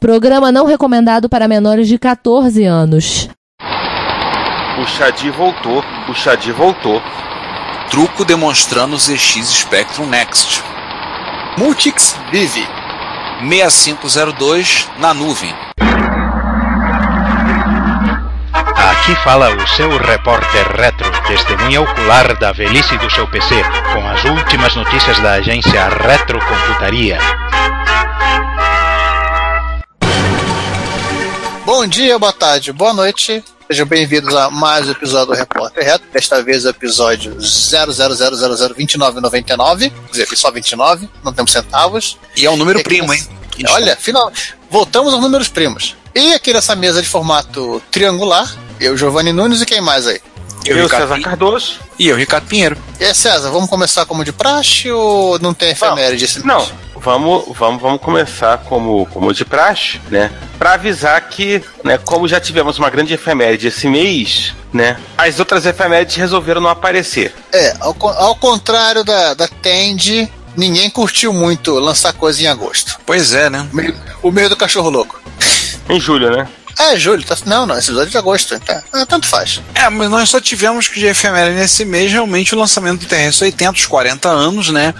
Programa não recomendado para menores de 14 anos. O Xadi voltou, o Xadi voltou. Truco demonstrando ZX Spectrum Next. Multix Vive. 6502 na nuvem. Aqui fala o seu repórter retro, testemunha ocular da velhice do seu PC, com as últimas notícias da agência Retrocomputaria. Bom dia, boa tarde, boa noite. Sejam bem-vindos a mais um episódio do Repórter Retro. Desta vez o episódio 000002999. Quer dizer, só 29, não temos centavos. E é um número E primo, hein? Olha, final, voltamos aos números primos. E aqui nessa mesa de formato triangular, eu, Giovanni Nunes e quem mais aí? Eu, Eu, César Pinheiro. Cardoso. E eu, Ricardo Pinheiro. E aí, César, vamos começar como de praxe ou não tem efeméride esse mês? Não, vamos, vamos, vamos começar como, como de praxe, né? Pra avisar que, né, como já tivemos uma grande efeméride esse mês, né? As outras efemérides resolveram não aparecer. É, ao, ao contrário da, da Tend, ninguém curtiu muito lançar coisa em agosto. Pois é, né? O meio, o meio do cachorro louco. Em julho, né? É, julho, tá, não, não, esse episódio é de agosto, tá? Ah, tanto faz. É, mas nós só tivemos que de efeméride nesse mês realmente o lançamento do TRS 80, os 40 anos, né?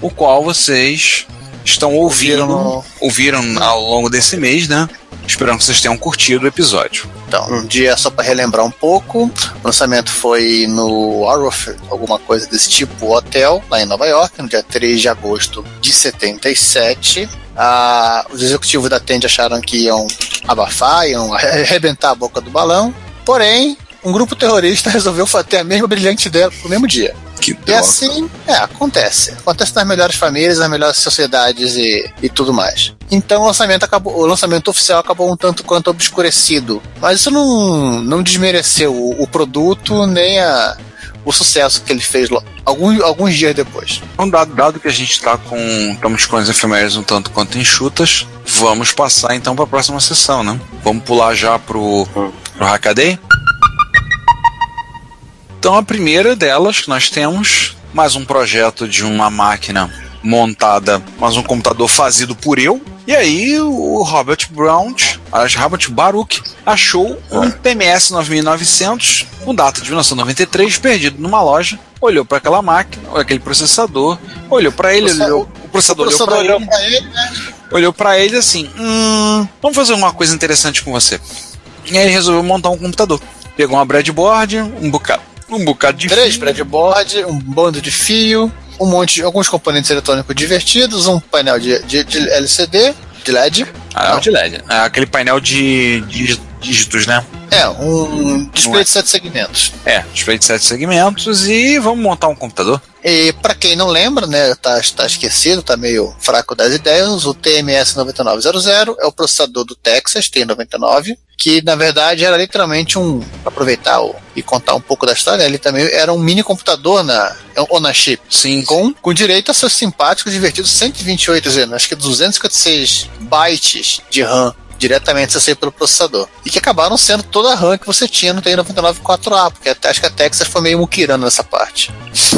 O qual vocês estão ouvindo, Ouviram ao longo desse mês, né? Esperamos que vocês tenham curtido o episódio. Então, um dia só para relembrar um pouco, o lançamento foi no Orpheus, alguma coisa desse tipo, hotel, lá em Nova York, no dia 3 de agosto de 77. Ah, os executivos da Tend acharam que iam abafar, iam arrebentar a boca do balão, porém, um grupo terrorista resolveu ter a mesma brilhante ideia no mesmo dia. Que E assim, é, acontece. Acontece nas melhores famílias, nas melhores sociedades e, e tudo mais. Então o lançamento, acabou, o lançamento oficial acabou um tanto quanto obscurecido. Mas isso não, não desmereceu o, o produto nem a, o sucesso que ele fez alguns, alguns dias depois. Então, dado, dado que a gente está com. estamos com as efemérides um tanto quanto enxutas, vamos passar então para a próxima sessão, né? Vamos pular já pro, pro Hackaday? Então a primeira delas que nós temos, mais um projeto de uma máquina montada, mais um computador fazido por eu. E aí o Robert Brown, aliás, Robert Baruch, achou um PMS 9900 com data de 1993 perdido numa loja. Olhou para aquela máquina, aquele processador, olhou para ele, olhou, o processador, o processador olhou para ele, né? olhou para ele assim: hum, vamos fazer uma coisa interessante com você. E aí ele resolveu montar um computador. Pegou uma breadboard, um bocado, um bocado de Três fio. breadboard, um bando de fio, um monte de alguns componentes eletrônicos divertidos, um painel de, de, de LCD, de LED. Ah, é o de LED. É aquele painel de, de dígitos, né? É, um display Não é. de sete segmentos. É, display de sete segmentos e vamos montar um computador. E para quem não lembra, né, tá, tá esquecido, tá meio fraco das ideias, o TMS 9900 é o processador do Texas T99, que na verdade era literalmente um, aproveitar o, e contar um pouco da história, ele também era um mini computador na chip, Sim, com, com direito a seus simpáticos e divertidos 128, dizendo, acho que 256 bytes de RAM diretamente acessível pelo processador. E que acabaram sendo toda a RAM que você tinha no TI-99 4A, porque até, acho que a Texas foi meio muquirando nessa parte.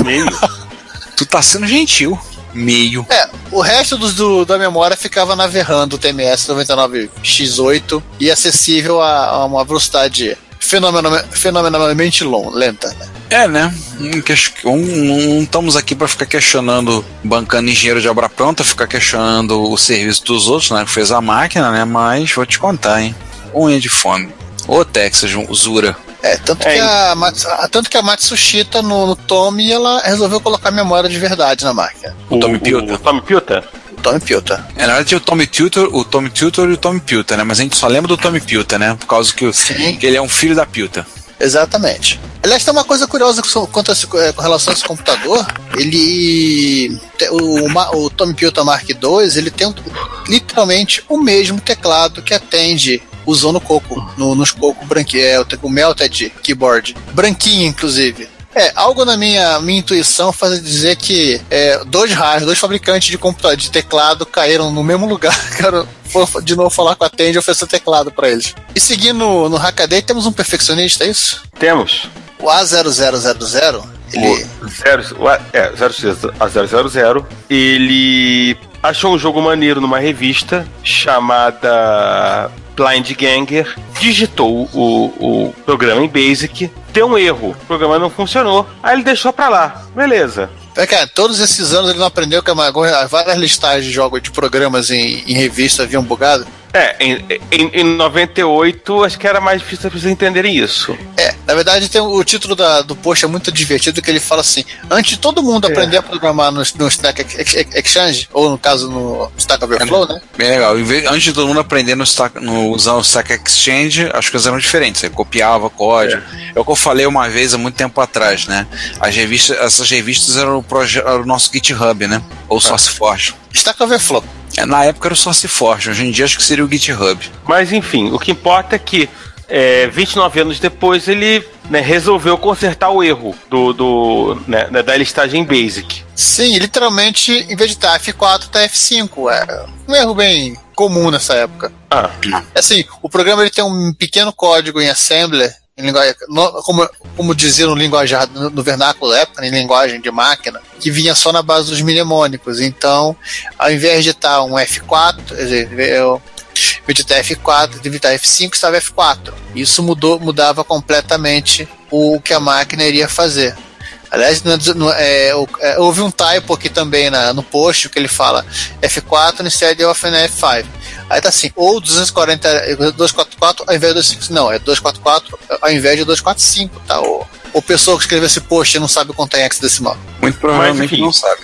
Meio. tu tá sendo gentil. Meio. É, o resto dos do, da memória ficava na VRAM do TMS 99X8 e acessível a, a uma velocidade fenomenal- fenomenalmente long, lenta. Né? É, né? Não, estamos aqui para ficar questionando, bancando engenheiro de obra pronta, ficar questionando o serviço dos outros, né? Que fez a máquina, né? Mas vou te contar, hein? Unha de fome. Ô, Texas, Zura. É, tanto, É, que a, Mats- a- tanto que a Matsushita no, no Tommy ela resolveu colocar memória de verdade na máquina. O Tommy Pilta. O Tommy Pilta? Tommy Pilta. É, na verdade, tinha o Tommy Tutor, o Tommy Tutor e o Tommy Pilta, né? Mas a gente só lembra do Tommy Pilta, né? Por causa que, o- Sim. que ele é um filho da Pilta. Exatamente. Aliás, tem uma coisa curiosa com, quanto a esse- eh, com relação a esse computador. Ele. O, Ma- o Tommy Pilta Mark II, ele tem um- literalmente o mesmo teclado que atende usou no Coco, no, nos Coco branquinho, é, o, te- o Melted Keyboard, branquinho inclusive. É, algo na minha, minha intuição faz dizer que é, dois raios, dois fabricantes de computador de teclado caíram no mesmo lugar. Quero de novo falar com a Tende e oferecer teclado para eles. E seguindo no, no Hackaday, temos um perfeccionista, é isso? Temos. O A0000, ele. O zero, o é, 0x a 000, ele achou um jogo maneiro numa revista chamada Blind Ganger, digitou o, o programa em Basic, deu um erro, o programa não funcionou, aí ele deixou pra lá, beleza. É, cara, todos esses anos ele não aprendeu que a- várias listagens de jogos de programas em, em revista haviam bugado. É, em, em, em 98 acho que era mais difícil pra vocês entenderem isso. É, na verdade tem o título da- do post é muito divertido que ele fala assim: antes de todo mundo É. aprender a programar no, no Stack Ex- Ex- Exchange, ou no caso no Stack Overflow, né? Bem legal. Antes de todo mundo aprender no stack, no, usar o Stack Exchange, as coisas eram diferentes. Você copiava código. É. o que eu falei uma vez há muito tempo atrás, né? As revistas, essas revistas eram o, era o nosso GitHub, né? Ou SourceForge. Stack Overflow. É, na época era o SourceForge, hoje em dia acho que seria o GitHub. Mas enfim, o que importa é que é, 29 anos depois ele né, resolveu consertar o erro do, do, né, da- da listagem Basic. Sim, literalmente, em vez de estar F4, tá F5. É um erro bem comum nessa época. Ah, Assim, o programa ele tem um pequeno código em assembler, em linguagem, como, como dizia no linguajar, no, no vernáculo da época, em linguagem de máquina, que vinha só na base dos mnemônicos. Então, ao invés de estar um F4, quer dizer, eu, em vez de estar F4, devia estar F5, estava F4. Isso mudou, mudava completamente o que a máquina iria fazer. Aliás, no- no- é, o- é, houve um typo aqui também na- no post que ele fala F4 instead of an F5. Aí tá assim, ou 240, 244 ao invés de 255. Não, é 244 ao invés de 245, tá? O, o pessoa que escreveu esse post não sabe contar em hexadecimal. Muito provavelmente enfim. não sabe.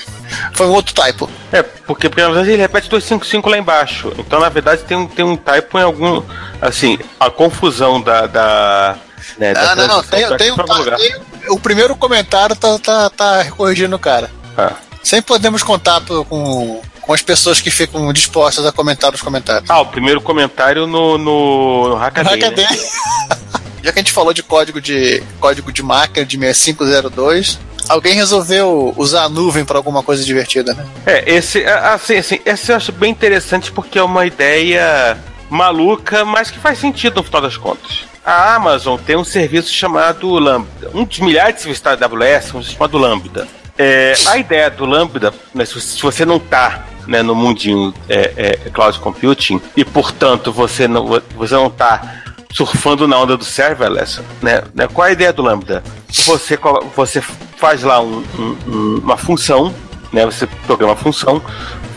Foi um outro typo. é, porque, porque na verdade ele repete 255 lá embaixo. Então, na verdade, tem, um- tem um typo em algum. Assim, a confusão da. da né, da Ah, não, não, tem, tem um tem- O primeiro comentário tá, tá, tá corrigindo o cara. Ah. Sempre podemos contar com, com as pessoas que ficam dispostas a comentar os comentários. Ah, o primeiro comentário no, no, no Hackaday, né? Hackaday. Já que a gente falou de código de código de máquina de 6502, alguém resolveu usar a nuvem para alguma coisa divertida, né? É, esse, assim, assim, esse eu acho bem interessante porque é uma ideia maluca, mas que faz sentido no final das contas. A Amazon tem um serviço chamado Lambda. Um dos milhares de serviços da AWS, um chamado Lambda. É, a ideia do Lambda, né, se, você- se você não está né, no mundinho é, é, cloud computing e, portanto, você não você não está surfando na onda do serverless, né, né, qual é a ideia do Lambda? Você, você faz lá um- um- um- uma função né? Você programa a função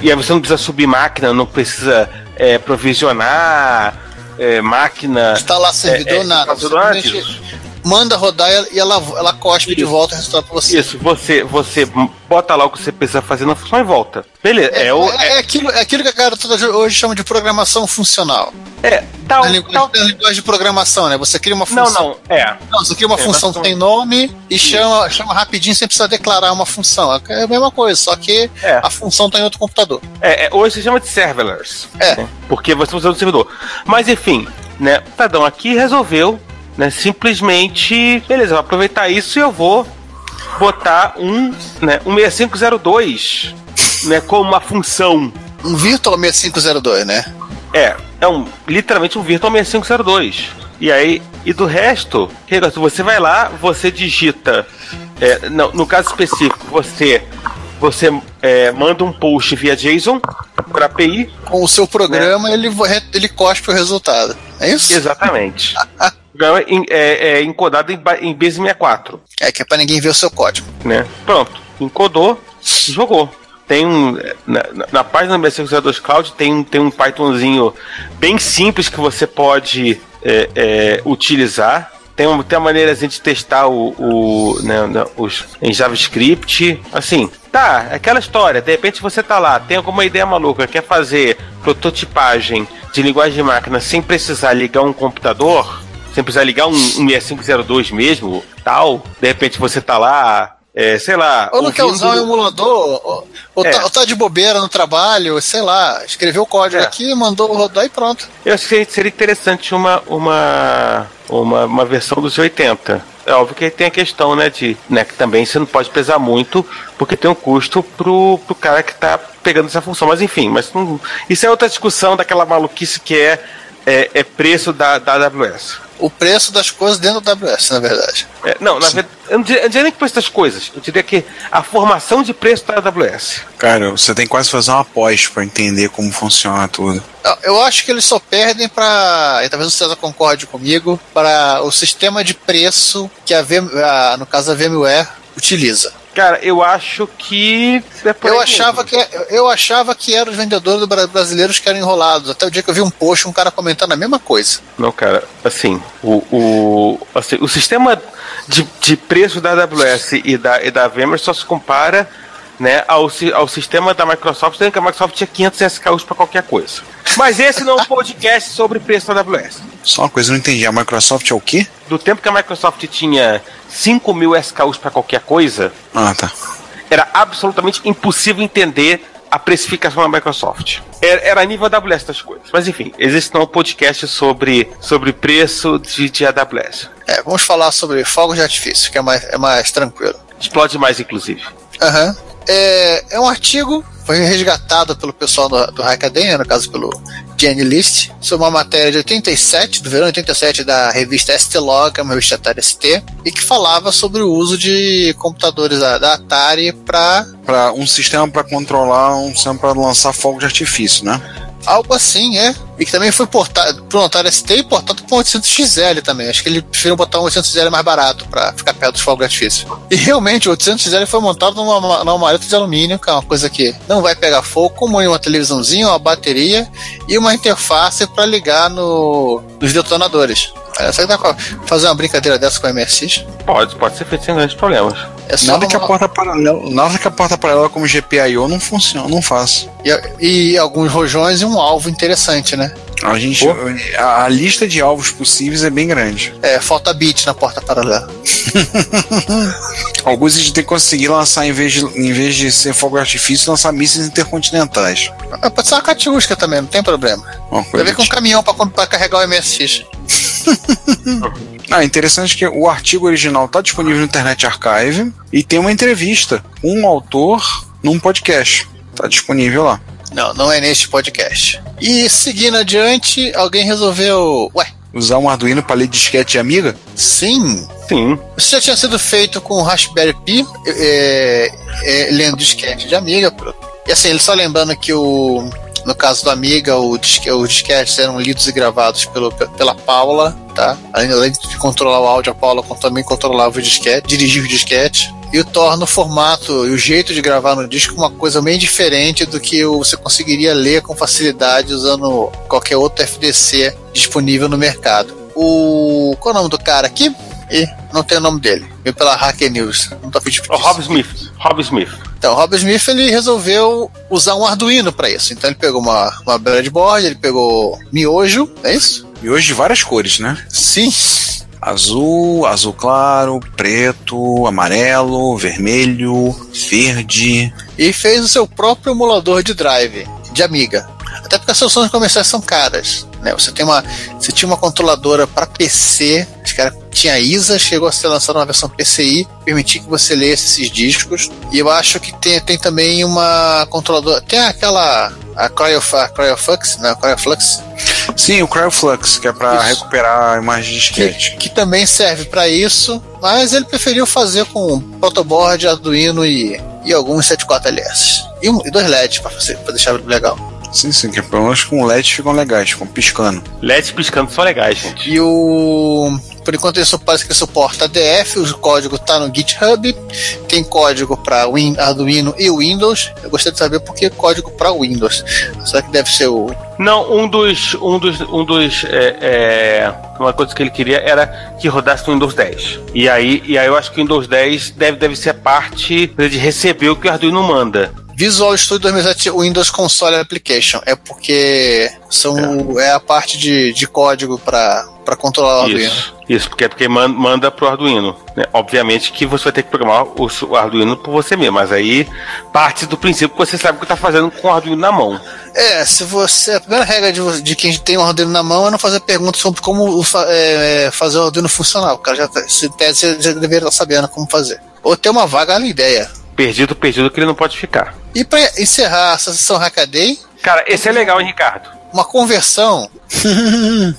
e aí você não precisa subir máquina, não precisa é, provisionar é, máquina. Instalar servidor, é, é, nada. Simplesmente. Manda rodar e ela, ela cospe de Isso. volta o resultado para você. Isso, você, você bota lá o que você precisa fazer na função e volta. Beleza, é, É, o. é- é aquilo, é aquilo que a galera hoje chama de programação funcional. É, tal, Na linguagem, tal- na linguagem de programação, né? Você cria uma Não, função. não, é. Não, você cria uma É, função que tem nome e chama, chama rapidinho sem precisar declarar uma função. É a mesma coisa, só que É. a função está em outro computador. É, é, hoje se chama de serverless. É. né? Porque você usa o servidor. Mas enfim, né? O Tadão aqui resolveu, né? Simplesmente, beleza, vou aproveitar isso e eu vou botar um, né? Um 6502, né? Como uma função. Um Virtual 6502, né? É, é um literalmente um Virtual 6502. E aí, e do resto, você vai lá, você digita. é, não, no caso específico, você você é, manda um post via JSON para API Com o seu programa, ele, vo- ele cospe o resultado. É isso? Exatamente. O programa é, é- encodado em, em base 64, É que é pra ninguém ver o seu código. né? Pronto, encodou, jogou. Tem um na, na- na página do BC2 Cloud tem, um- tem um Pythonzinho bem simples que você pode é, é, utilizar. Tem, uma, tem uma maneira de testar o, o né, né, os, em JavaScript. Assim, tá, aquela história. De repente você tá lá, tem alguma ideia maluca, quer fazer prototipagem de linguagem de máquina sem precisar ligar um computador, sem precisar ligar um, um 6502 mesmo, tal. De repente você tá lá, é, sei lá. Ou não quer usar um emulador, ou, ou É. tá, ou tá de bobeira no trabalho, sei lá, escreveu o código É. aqui, mandou rodar e pronto. Eu acho que seria interessante uma, uma, uma, uma versão dos 80. É óbvio que tem a questão, né, de, né, que também você não pode pesar muito, porque tem um custo pro, pro cara que tá pegando essa função. Mas enfim, mas não- isso é outra discussão daquela maluquice que é, é, é preço da, da AWS. O preço das coisas dentro do AWS, na verdade. É, não, na verdade, Eu não diria, eu não diria nem que preço das coisas, eu diria que a formação de preço da AWS. Cara, você tem que quase fazer uma pós pra entender como funciona tudo. Eu- Eu acho que eles só perdem para, e talvez o César concorde comigo, para o sistema de preço que a, VM, a no caso a VMware utiliza. Cara, eu acho que. é por Eu achava, mesmo. que, eu achava que eram os vendedores do Bra- brasileiros que eram enrolados. Até o dia que eu vi um post, um cara comentando a mesma coisa. Não, cara, assim, o, o, assim, o sistema de, de preço da AWS e da, e da VMware só se compara né, ao, ao sistema da Microsoft, sendo que a Microsoft tinha 500 SKUs para qualquer coisa. Mas esse não é um podcast sobre preço da AWS. Só uma coisa, eu não entendi. A Microsoft é o quê? Do tempo que a Microsoft tinha 5 mil SKUs para qualquer coisa, Ah, tá. era absolutamente impossível entender a precificação da Microsoft. Era, era nível AWS das coisas. Mas enfim, existe não um podcast sobre, sobre preço de, de AWS. É, vamos falar sobre fogos de artifício, que é mais, é mais tranquilo. Explode mais, inclusive. Aham. É, é um artigo, foi resgatado pelo pessoal do, do no caso pelo Jenny List, sobre uma matéria de 87, do verão de 87, da revista ST-Log, uma revista Atari ST, e que falava sobre o uso de computadores da, da Atari para um sistema pra controlar, um sistema pra lançar fogo de artifício, né? algo assim, é. E que também foi portado para o Atari ST e portado um 800XL também. Acho que ele preferiu botar um 800XL mais barato para ficar perto dos fogos de artifício. E realmente, o 800XL foi montado numa, numa maleta de alumínio, que é uma coisa que não vai pegar fogo, como em uma televisãozinha, uma bateria e uma interface para ligar no, nos detonadores. É, Será que dá pra fazer uma brincadeira dessa com a MSX? Pode, pode ser feito sem grandes problemas. É só Nada que a uma- porta paralela, nada que a porta paralela como GPIO não funciona, não faz. e, e alguns rojões e um alvo interessante, né? A gente, a, a lista de alvos possíveis é bem grande. É, falta bit na porta paralela. Alguns a gente tem que conseguir lançar em vez de, em vez de ser fogo de artifício, lançar mísseis intercontinentais. Ah, Pode ser uma catiusca também, não tem problema. Vai ver com um caminhão para carregar o MSX. Ah, interessante que o artigo original está disponível no Internet Archive e tem uma entrevista com um autor num podcast. Tá disponível lá. Não, não é neste podcast. E seguindo adiante, alguém resolveu. Ué, Usar um Arduino para ler disquete de amiga? sim. Sim. Isso já tinha sido feito com o Raspberry Pi, é, é, lendo disquete de Amiga. E assim, só lembrando que o. No caso do Amiga, o disque, os disquetes eram lidos e gravados pelo, pela Paula, tá? Além, de controlar o áudio, a Paula também controlava o disquete, dirigia o disquete. E torna o formato e o jeito de gravar no disco uma coisa bem diferente do que você conseguiria ler com facilidade usando qualquer outro FDC disponível no mercado. O. Qual é o nome do cara aqui? E não tem o nome dele. Veio pela Hacker News. Não tô pedindo O Rob Smith. Rob Smith. Então, o Rob Smith ele resolveu usar um Arduino para isso. Então ele pegou uma, uma breadboard, ele pegou miojo, é isso? Hoje de várias cores, né? Sim. Azul, azul claro, preto, amarelo, vermelho, verde. E fez o seu próprio emulador de drive de Amiga. Até porque as soluções comerciais são caras. Né? Você tem uma, você tinha uma controladora para PC, acho que era, tinha ISA, chegou a ser lançada uma versão PCI, permitia que você lesse esses discos. E eu acho que tem, tem também uma controladora, tem aquela a, Cryof, a Cryoflux, né? Cryoflux, Sim, o Cryoflux, que é para recuperar a imagem de disquete. que, que também serve para isso, mas ele preferiu fazer com protoboard, Arduino e, e alguns 74LS. E, um, e dois LEDs para deixar legal. Sim, sim, que pelo menos com LEDs ficam legais, ficam piscando. LEDs piscando são legais, gente. E o. Por enquanto ele só parece que suporta ADF, o código está no GitHub, tem código para Arduino e Windows. Eu gostaria de saber por que código para Windows. Será que deve ser o. Não, um dos. Um dos. Um dos é, é, uma coisa que ele queria era que rodasse no Windows 10. E aí, e aí eu acho que o Windows 10 deve, deve ser a parte de receber o que o Arduino manda. Visual Studio 2007 Windows Console Application. É porque são, é. a parte de, de código para controlar o Arduino. Isso, porque é porque man- manda pro Arduino. né? Obviamente que você vai ter que programar o, o Arduino por você mesmo, mas aí parte do princípio que você sabe o que está fazendo com o Arduino na mão. É, se você. A primeira regra de, de quem tem um Arduino na mão é não fazer perguntas sobre como o é, é, fazer o Arduino funcionar. O cara já, tá- se tese, deveria estar sabendo como fazer. Ou ter uma vaga ideia. Perdido, perdido, que ele não pode ficar. E para encerrar essa sessão Hackaday, Cara, esse é legal, hein, Ricardo? uma conversão.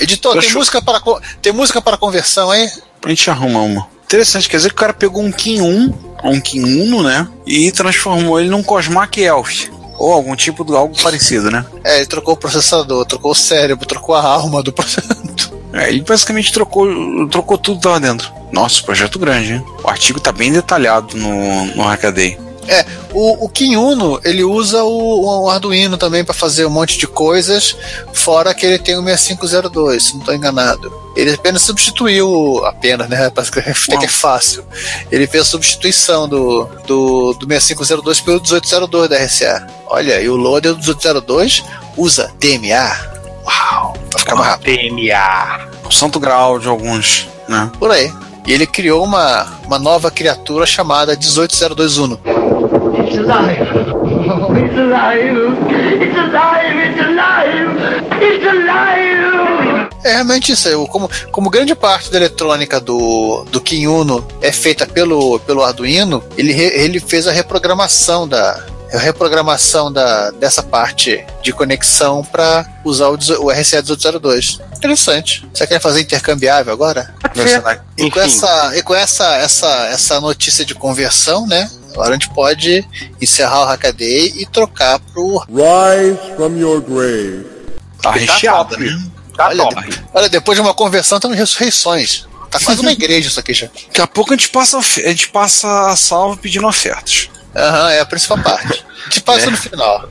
Editor, tem música, para, tem música para conversão aí? A gente arruma uma. Interessante, quer dizer que o cara pegou um Kim 1, um Kim Uno, né? E transformou ele num Cosmac Elf. Ou algum tipo de algo parecido, né? É, ele trocou o processador, trocou o cérebro, trocou a alma do processador. É, ele basicamente trocou, trocou tudo lá dentro. Nossa, projeto grande, hein? O artigo tá bem detalhado no, no Hackaday. É, o, o ele usa o, o Arduino também para fazer um monte de coisas, fora que ele tem o 6502, se não estou enganado. Ele apenas substituiu, apenas, né? Parece que é fácil. Ele fez a substituição do, do, do 6502 pelo 1802 da RCA. Olha, e o loader do 1802 usa DMA. Uau! Pra ficar. TMA. O santo grau de alguns, né? Por aí. E ele criou uma, uma nova criatura chamada 18021. It's alive. Oh, it's alive. It's alive. It's alive. It's alive. É realmente isso. aí. Como, como grande parte da eletrônica do, do Kim Uno é feita pelo, pelo Arduino, ele, re- ele fez a reprogramação da a reprogramação da, dessa parte de conexão para usar o, o RCA 1802. Interessante. Você quer fazer intercambiável agora? E com, essa, e com essa, essa, essa notícia de conversão, né? Agora a gente pode encerrar o Hackaday e trocar pro. Rise from your grave. Tá Tá recheado, top. né? Tá olha, de- olha, depois de uma conversão, estamos em ressurreições. Tá quase uma igreja isso aqui já. Daqui a pouco a gente passa, a gente passa a salva pedindo ofertas. Aham, é a principal parte. Gente passa É. no final.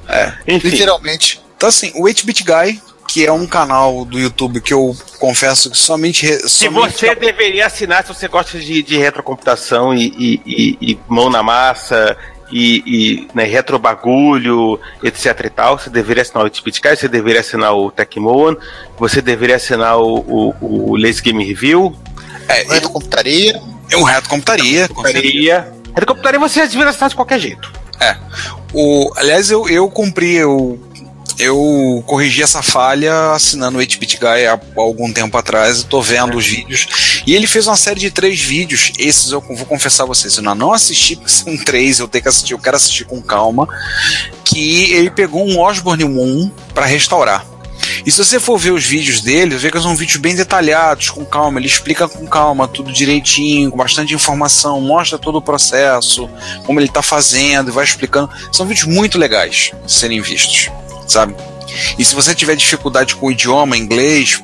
Enfim, Literalmente. Então, assim, o 8-Bit Guy, que é um canal do YouTube que eu confesso que somente. re- se somente você deveria assinar se você gosta de, de retrocomputação e, e- e- e mão na massa e, e né, retrobagulho, etc e tal, você deveria assinar o 8-Bit Guy, você deveria assinar o Tecmoan, você deveria assinar o, o, o Lazy Game Review, É, Reto computaria. é um reto computaria, com certeza. Computaria. Retrocomputaria você deveria assinar de qualquer jeito. É. O, aliás, eu, eu cumpri, eu, eu corrigi essa falha assinando o 8-Bit Guy há, há algum tempo atrás, tô vendo os vídeos. E ele fez uma série de três vídeos, esses eu vou confessar a vocês, eu não assisti, porque são três, eu tenho que assistir, eu quero assistir com calma, que ele pegou um Osborne 1 para restaurar. E se você for ver os vídeos dele, vê que são vídeos bem detalhados, com calma. Ele explica com calma tudo direitinho, com bastante informação, mostra todo o processo, como ele está fazendo, vai explicando. São vídeos muito legais de serem vistos, sabe? E se você tiver dificuldade com o idioma inglês,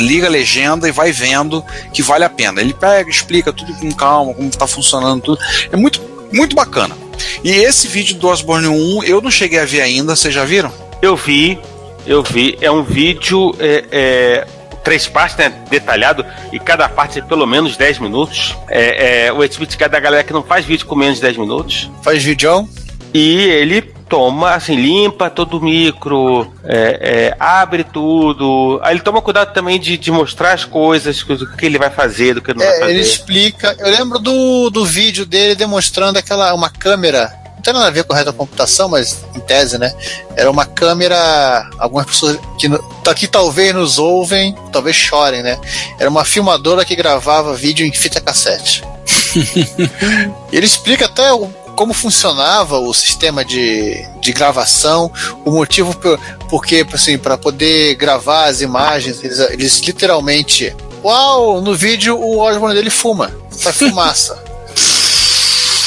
liga a legenda e vai vendo que vale a pena. Ele pega, explica tudo com calma, como está funcionando tudo. É muito, muito bacana. E esse vídeo do Osborne 1 eu não cheguei a ver ainda, vocês já viram? Eu vi, eu vi. É um vídeo, é, é, três partes, né? Detalhado, e cada parte é pelo menos 10 minutos. É, é, o 8-bit Guy é da galera que não faz vídeo com menos de 10 minutos. Faz vídeo. E ele toma, assim, limpa todo o micro, é, é, abre tudo. Aí ele toma cuidado também de, de mostrar as coisas, do que ele vai fazer, do que ele não vai É, fazer. ele explica. Eu lembro do, do vídeo dele demonstrando aquela uma câmera. Não tem nada a ver com retrocomputação, mas em tese, né? Era uma câmera. Algumas pessoas que aqui talvez nos ouvem, talvez chorem, né? Era uma filmadora que gravava vídeo em fita cassete. Ele explica até o- como funcionava o sistema de, de gravação, o motivo por, porque, assim, para poder gravar as imagens, eles, eles literalmente. Uau, no vídeo o Osborne dele fuma, faz fumaça.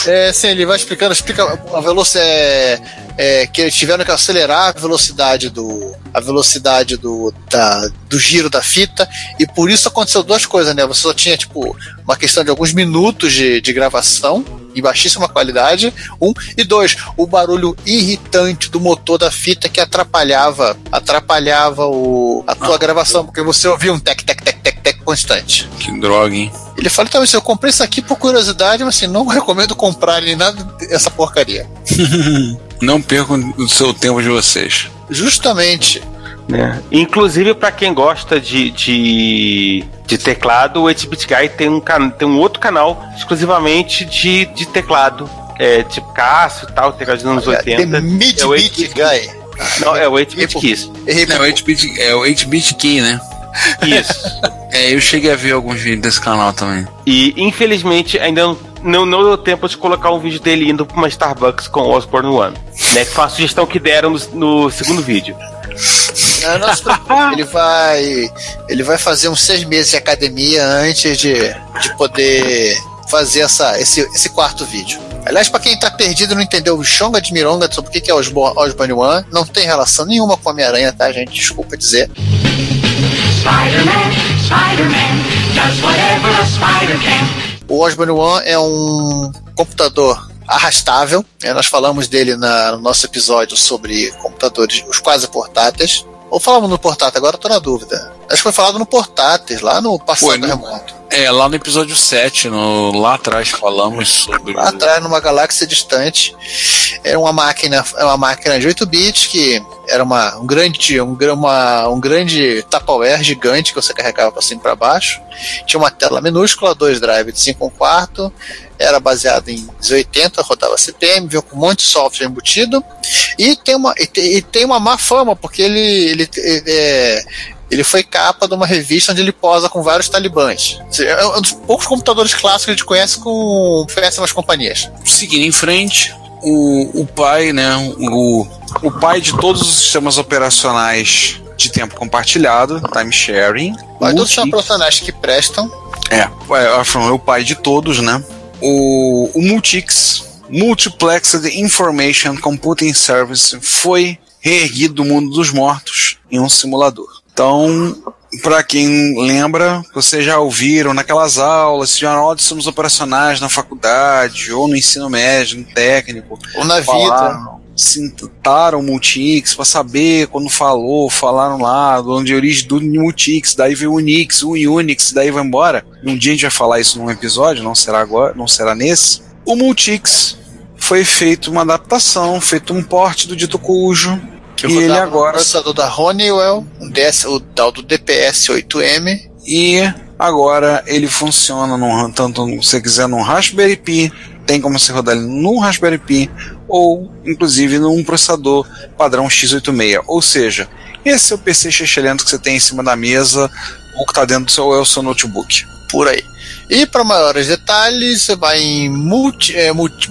É, assim, ele vai explicando, explica a velocidade. É, é, que eles tiveram que acelerar a velocidade do a velocidade do, da, do giro da fita e por isso aconteceu duas coisas, né? Você só tinha tipo uma questão de alguns minutos de, de gravação em baixíssima qualidade, um e dois, o barulho irritante do motor da fita que atrapalhava atrapalhava o, a tua gravação porque você ouvia um tec tec tec tec constante. Que droga, hein? Ele fala então, assim, eu comprei isso aqui por curiosidade, mas assim, não recomendo comprar nem nada dessa porcaria. Não percam o seu tempo de vocês. Justamente. né? Inclusive, para quem gosta de, de, de teclado, o 8-Bit Guy tem um, can- tem um outro canal exclusivamente de, de teclado. É, tipo Cássio e tal, teclado dos anos The 80. Mid É o Beat 8-bit Guy. Não, é o 8-Bit Kiss. É o 8-bit, é o 8-bit key, né? Isso. É, eu cheguei a ver alguns vídeos desse canal também. E infelizmente ainda não, não, não deu tempo de colocar um vídeo dele indo pra uma Starbucks com o Osborne One. Né, que foi uma sugestão que deram no, no segundo vídeo. Não, não se preocupe, ele vai. Ele vai fazer uns seis meses de academia antes de, de poder fazer essa, esse, esse quarto vídeo. Aliás, para quem tá perdido e não entendeu o Xonga de Mironga sobre o que é Osbo- Osborne One, não tem relação nenhuma com Homem-Aranha, tá, gente? Desculpa dizer. Spider-Man, Spider-Man, does whatever a spider can. O Osborne One é um computador arrastável. né? Nós falamos dele na- no nosso episódio sobre computadores, os quase portáteis. Ou falamos no portátil, agora eu tô na dúvida. Acho que foi falado no portátil, lá no passado no- remoto. É, lá no episódio 7, no, lá atrás falamos sobre. Lá atrás, numa galáxia distante, era uma máquina, é uma máquina de 8 bits que era uma, um grande, um, uma, um grande Tupperware gigante que você carregava para cima e para baixo. Tinha uma tela minúscula, dois drives de 5 1 quarto, era baseado em 80, rodava CPM, veio com um monte de software embutido. E tem uma, e tem, e tem uma má fama, porque ele, ele, ele, é, ele foi capa de uma revista onde ele posa com vários talibãs. É um dos poucos computadores clássicos que a gente conhece com péssimas companhias. Seguindo em frente, o, o pai, né? O, o pai de todos os sistemas operacionais de tempo compartilhado, time sharing. Mas todos são profissionais que prestam. É, é, Afron é o pai de todos, né? O, o Multix, Multiplexed Information Computing Service, foi reerguido do mundo dos mortos em um simulador. Então, para quem lembra, vocês já ouviram naquelas aulas, aula de sistemas operacionais na faculdade, ou no ensino médio, no técnico, Ou na vida. falaram, citaram o Multix para saber quando falou, falaram lá, de onde é a origem do Multix, daí veio o Unix, o Unix, daí vai embora. Um dia a gente vai falar isso num episódio, não será agora, não será nesse. O Multix foi feito uma adaptação, feito um porte do dito cujo, Que e ele no agora processador da Honeywell, um DS, o tal do DPS-8M. e agora ele funciona num, tanto se você quiser num Raspberry Pi, tem como você rodar ele num Raspberry Pi ou inclusive num processador padrão x86. Ou seja, esse é o PC xixelento que você tem em cima da mesa ou que está dentro do seu, é o seu notebook. por aí. E para maiores detalhes, você vai em multi, é, multi,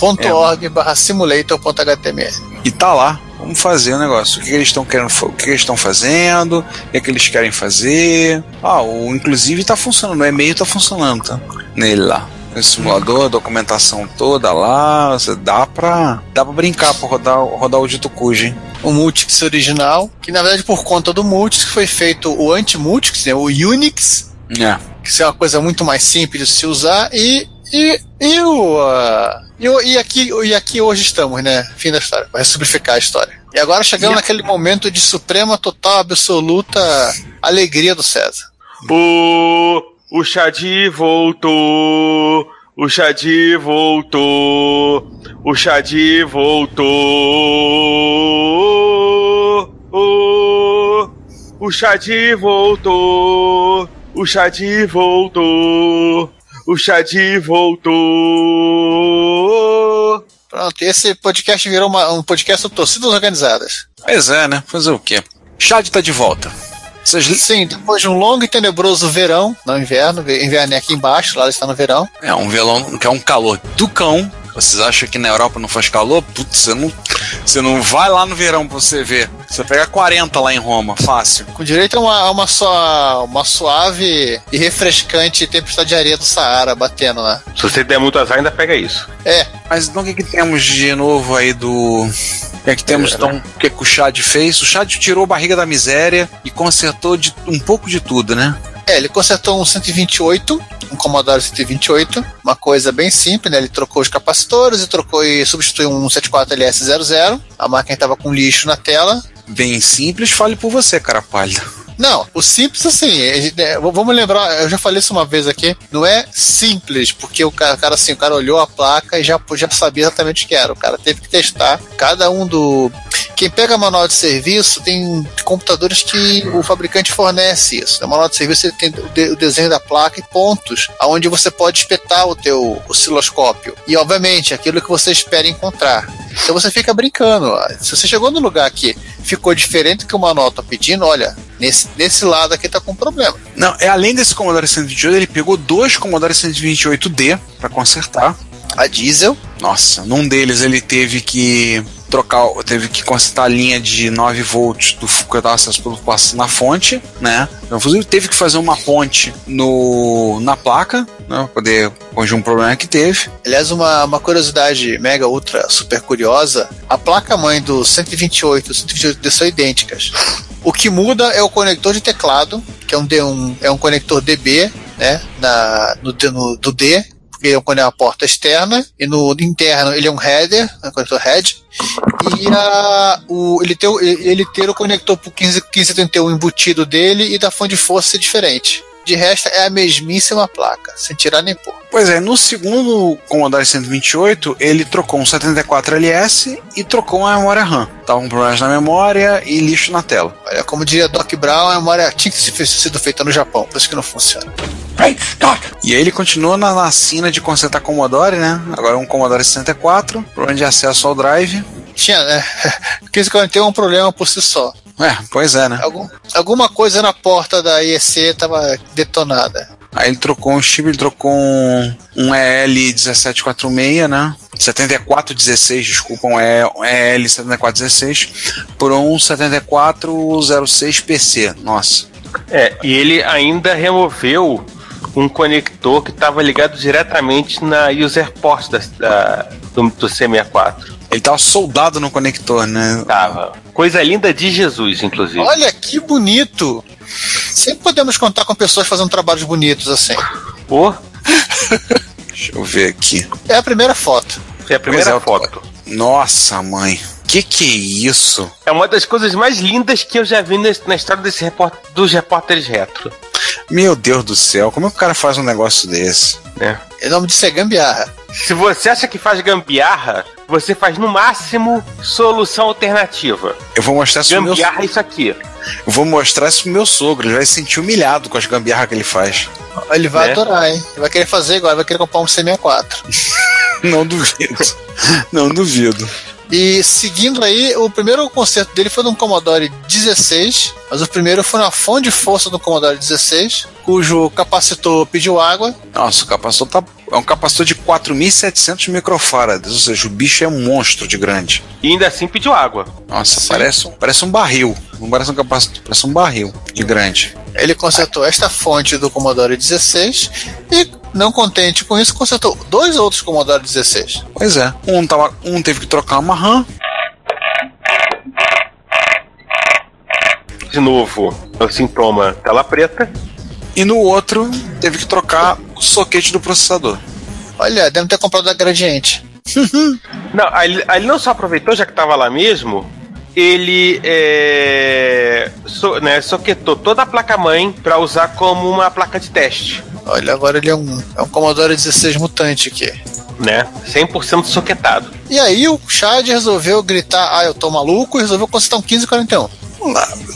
multiscience.org barra simulator.html. E tá lá, vamos fazer o negócio. O que, que eles estão querendo, o que, que eles estão fazendo, o que, que eles querem fazer. Ah, o, inclusive tá funcionando, o e-mail tá funcionando, tá? Nele lá. O simulador, a documentação toda lá, dá pra, dá pra brincar pra rodar, rodar o dito cujo, hein? O Multix original, que na verdade por conta do Multix foi feito o anti-Multix, né, o Unix, É. que é uma coisa muito mais simples de se usar, e, e, e, o, ah, e, e aqui, e aqui hoje estamos, né? Fim da história, vai simplificar a história. E agora chegamos E naquele momento de suprema, total, absoluta alegria do César. O, o Xadi voltou. O Xadi voltou. O Xadi voltou. O, o Xadi voltou. O Xadi voltou. O Xadi voltou. Pronto, esse podcast virou uma- um podcast sobre torcidas organizadas. Pois é, né? Fazer o quê? Chad tá de volta. Vocês Sim, depois de um longo e tenebroso verão, não inverno, inverno é aqui embaixo, lá está no verão. É um velão que é um calor do cão. Vocês acham que na Europa não faz calor? Putz, você não, você não vai lá no verão pra você ver. Você pega 40 lá em Roma, fácil. Com direito a uma, a uma, só, uma suave e refrescante tempestade de areia do Saara batendo lá. Se você der muito azar, ainda pega isso. É, Mas então o que, que temos de novo aí do. O que é que temos então? O que, que o Chad fez? O Chad tirou a barriga da miséria e consertou de, um pouco de tudo, né? é, ele consertou um 128, um Commodore 128, uma coisa bem simples, né? Ele trocou os capacitores e trocou e substituiu um 74LS00. A máquina estava com lixo na tela. Bem simples, fale por você, cara pálida. Não, o simples assim, é, é, vamos lembrar, eu já falei isso uma vez aqui, não é simples, porque o cara, assim, o cara olhou a placa e já, já sabia exatamente o que era. O cara teve que testar cada um do. Quem pega manual de serviço tem computadores que o fabricante fornece isso. No manual de serviço ele tem o, de- o desenho da placa e pontos, aonde você pode espetar o teu osciloscópio. E obviamente aquilo que você espera encontrar. Então você fica brincando. Se você chegou no lugar que ficou diferente do que o manual tá pedindo, olha, nesse, nesse lado aqui tá com problema. Não, é além desse Commodore 128, ele pegou dois Commodore 128D pra consertar. A diesel, Nossa, num deles ele teve que trocar, teve que consertar a linha de 9 volts do passo na fonte, né? Então, inclusive teve que fazer uma ponte no, na placa, né? Pra poder corrigir um problema que teve. Aliás, uma, uma curiosidade mega, ultra, super curiosa: a placa-mãe do 128 e 128D são idênticas. O que muda é o conector de teclado, que é um, D, um, é um conector DB, né? Na, no, no- do D, porque é uma porta externa, e no interno ele é um header, um conector head, e a, o, ele, ter, o- ele o conector pro 15, 1531 embutido dele e da fonte de força ser diferente. De resto, é a mesmíssima placa, sem tirar nem pôr. Pois é, no segundo Commodore 128, ele trocou um 74LS e trocou uma memória RAM. Tava com problemas na memória e lixo na tela. Olha, como diria Doc Brown, a memória tinha que ter sido feita no Japão, por isso que não funciona. E aí ele continua na, na sina de consertar Commodore, né? Agora é um Commodore 64, problema de acesso ao drive. Tinha, né? 1541 é um problema por si só. É, pois é, né? Algum, alguma coisa na porta da IEC estava detonada. Aí ele trocou um chip, ele trocou um, um EL1746, né? 7416, desculpa, um EL7416 por um 7406PC. Nossa. É, e ele ainda removeu um conector que estava ligado diretamente na user port da, da- do, do C64. Ele tava soldado no conector, né? Tava. Coisa linda de Jesus, inclusive. Olha que bonito! Sempre podemos contar com pessoas fazendo trabalhos bonitos assim. Pô, Deixa eu ver aqui. É a primeira foto. é a primeira é, foto. Nossa, mãe. Que que é isso? É uma das coisas mais lindas que eu já vi na, história desse repórter, dos repórteres retro. Meu Deus do céu, como é que o cara faz um negócio desse? Né? O nome disso é gambiarra. Se você acha que faz gambiarra, você faz no máximo solução alternativa. Eu vou mostrar isso pro meu Gambiarra é isso aqui. Eu vou mostrar isso pro meu sogro, ele vai se sentir humilhado com as gambiarras que ele faz. Ele vai Né? adorar, hein? Ele vai querer fazer igual, vai querer comprar um C64. Não duvido. Não duvido. E seguindo aí, o primeiro concerto dele foi num Commodore 16, mas o primeiro foi na fonte de força do Commodore 16, cujo capacitor pediu água. Nossa, o capacitor tá, é um capacitor de 4.700 microfarads, ou seja, o bicho é um monstro de grande. E ainda assim pediu água. Nossa, parece, um- parece um barril. Não parece um capacitor, parece um barril de grande. Ele consertou esta fonte do Commodore 16 e, não contente com isso, consertou dois outros Commodore 16. Pois é. Um, tava, um teve que trocar uma RAM. De novo, é o sintoma tela preta. E no outro teve que trocar o soquete do processador. Olha, deve ter comprado da Gradiente. Não, aí, ele- aí ele não só aproveitou, já que tava lá mesmo, ele é, so, né, soquetou toda a placa-mãe para usar como uma placa de teste. Olha, agora ele é um, é um Commodore 16 mutante aqui. Né? 100% soquetado. E aí o Chad resolveu gritar, ah, eu tô maluco, e resolveu consertar um 1541.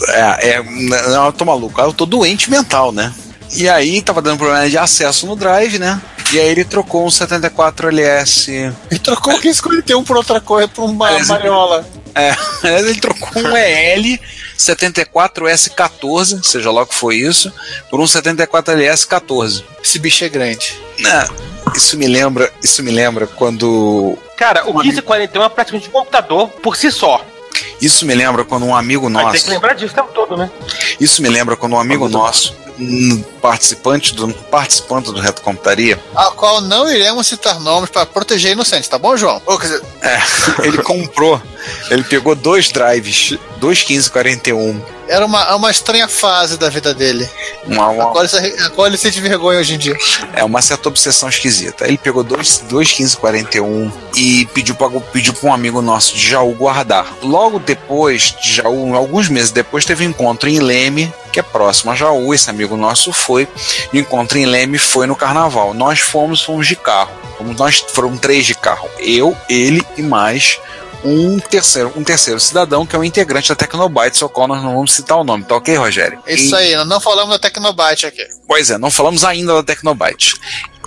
É, é, não, eu tô maluco, eu tô doente mental, né? E aí tava dando problema de acesso no drive, né? E aí ele trocou um 74LS. E trocou o 1541 por outra coisa, por uma Mas- mariola. É, ele trocou um EL 74S14, seja lá o que foi isso, por um 74LS14. Esse bicho é grande. Né? Isso me lembra, isso me lembra quando Cara, o 1541 é praticamente um computador por si só. isso me lembra quando um amigo nosso, que lembrar disso o tempo todo, né? isso me lembra quando um amigo nosso, participante do participante do Reto Computaria, A qual não iremos citar nomes para proteger inocentes, tá bom, João? Ou, dizer, É, ele comprou, ele pegou dois drives, dois 1541, era uma, uma estranha fase da vida dele. uma, A uma, qual, ele, se- a qual ele sente vergonha hoje em dia. é uma certa obsessão esquisita. Ele pegou dois, dois 1541 e pediu para pediu pra um amigo nosso de Jaú guardar. Logo depois de Jaú, alguns meses depois, teve um encontro em Leme, que é próximo a Jaú. Esse amigo nosso foi. O encontro em Leme foi no carnaval. Nós fomos, fomos de carro. Fomos, nós foram três de carro. Eu, ele e mais um terceiro, um terceiro cidadão que é um integrante da Tecnobytes, ao qual nós não vamos citar o nome, tá ok, Rogério? Isso aí, nós não falamos da Tecnobyte aqui. Pois é, não falamos ainda da Tecnobyte.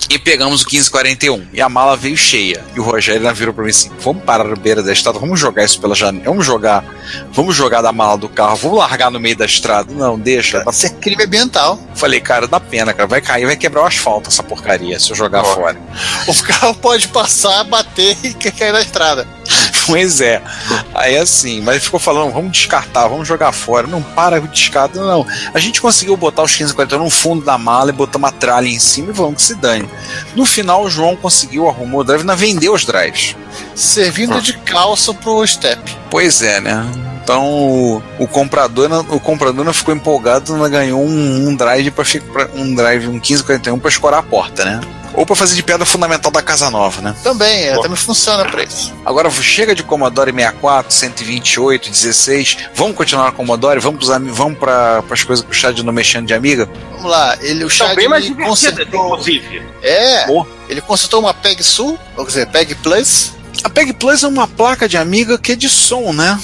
E pegamos o 1541. E a mala veio cheia. E o Rogério virou pra mim assim: vamos parar na beira da estrada, vamos jogar isso pela janela. Vamos jogar. Vamos jogar da mala do carro, vamos largar no meio da estrada. Não, deixa. Isso é crime ambiental. Falei, cara, dá pena, cara. Vai cair, vai quebrar o asfalto essa porcaria se eu jogar Ó. fora. O carro pode passar, bater e cair na estrada. Pois é. Aí assim, mas ficou falando, vamos descartar, vamos jogar fora. Não para o descarta, não. A gente conseguiu botar os 1540 no fundo da mala e botar uma tralha em cima e vamos que se dane. No final, o João conseguiu, arrumou o drive ainda vendeu os drives. Servindo de calça pro step. Pois é, né? Então o, o comprador o comprador não ficou empolgado, não ganhou um, um drive para um drive um 1541 para escorar a porta, né? Ou para fazer de pedra fundamental da casa nova, né? Também, é, também funciona para isso. Agora chega de Commodore 64, 128, 16. Vamos continuar com Commodore? Vamos vamos para as coisas que o Chad não mexendo de amiga? Vamos lá, ele o Chad bem mais consertou, inclusive. é, Boa. ele consertou uma PEG Sul, ou quer dizer, PEG Plus. A PEG Plus é uma placa de amiga que é de som, né?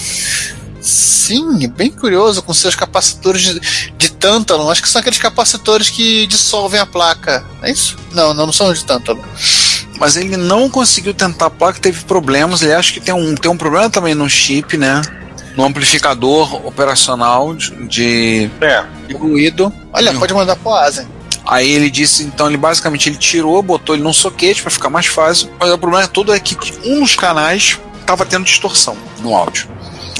Sim, bem curioso, com seus capacitores de, de tântalo. Acho que são aqueles capacitores que dissolvem a placa. É isso? Não, não, não são de tântalo. Mas ele não conseguiu tentar a placa, teve problemas. Ele acha que tem um, tem um problema também no chip, né? No amplificador operacional de. de- É. De ruído. Olha, Não. pode mandar pro Asa. Aí ele disse, então ele basicamente ele tirou, botou ele num soquete para ficar mais fácil. Mas o problema todo é que um dos canais estava tendo distorção no áudio.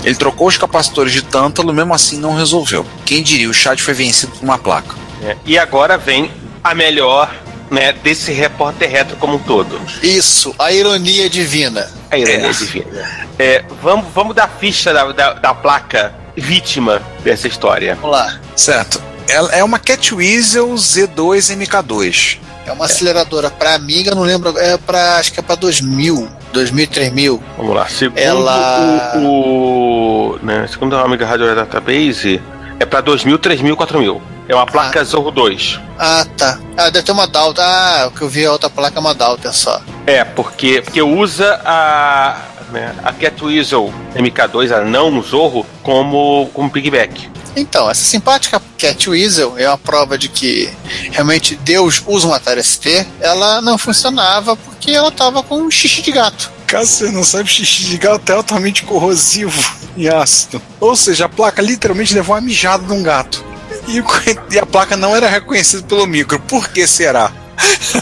Ele trocou os capacitores de tântalo, mesmo assim não resolveu. Quem diria, o chat foi vencido por uma placa. É, E agora vem a melhor né, desse repórter retro como um todo. Isso, a ironia divina. A ironia É. divina. É, vamos, vamos dar ficha da, da, da placa vítima dessa história. Vamos lá. Certo. Ela é uma Cat Weasel Z2 MK2. É uma aceleradora para Amiga, não lembro, é para acho que é para 2000, 2000, 3000. Vamos lá. Segundo Ela- o, o né, segundo a Amiga Radio Database, é para 2000, 3000, 4000. É uma placa Zorro 2. Ah, tá. Ah, deve ter uma Dalton. Ah, o que eu vi a outra placa é uma Dalton só. É, porque, porque usa a, né, a Cat Weasel MK2, a não Zorro, como, como piggyback. Então, essa simpática Cat Weasel é uma prova de que realmente Deus usa um Atari ST. Ela não funcionava porque ela tava com um xixi de gato. Caso você não sabe, xixi de gato é altamente corrosivo e ácido. Ou seja, a placa literalmente levou uma mijada de um gato. E, e a placa não era reconhecida pelo micro. Por que será?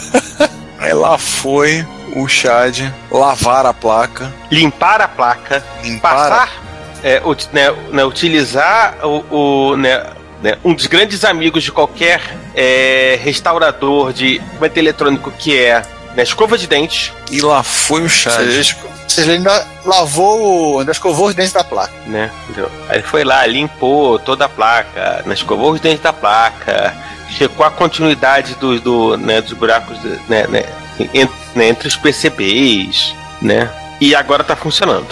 Aí lá foi o Chad lavar a placa, Limpar a placa, limpar passar, é, ut- né, né, utilizar o, o, né, né, um dos grandes amigos de qualquer é, restaurador de equipamento eletrônico que é né, escova de dente, e lá foi o Chad. Vocês, ainda lavou, o- ainda escovou os dentes da placa. né? entendeu? Aí foi lá, limpou toda a placa, né, escovou os dentes da placa, checou a continuidade do, do, né, dos buracos né, né, en- né, entre os PCBs, né? E agora tá funcionando.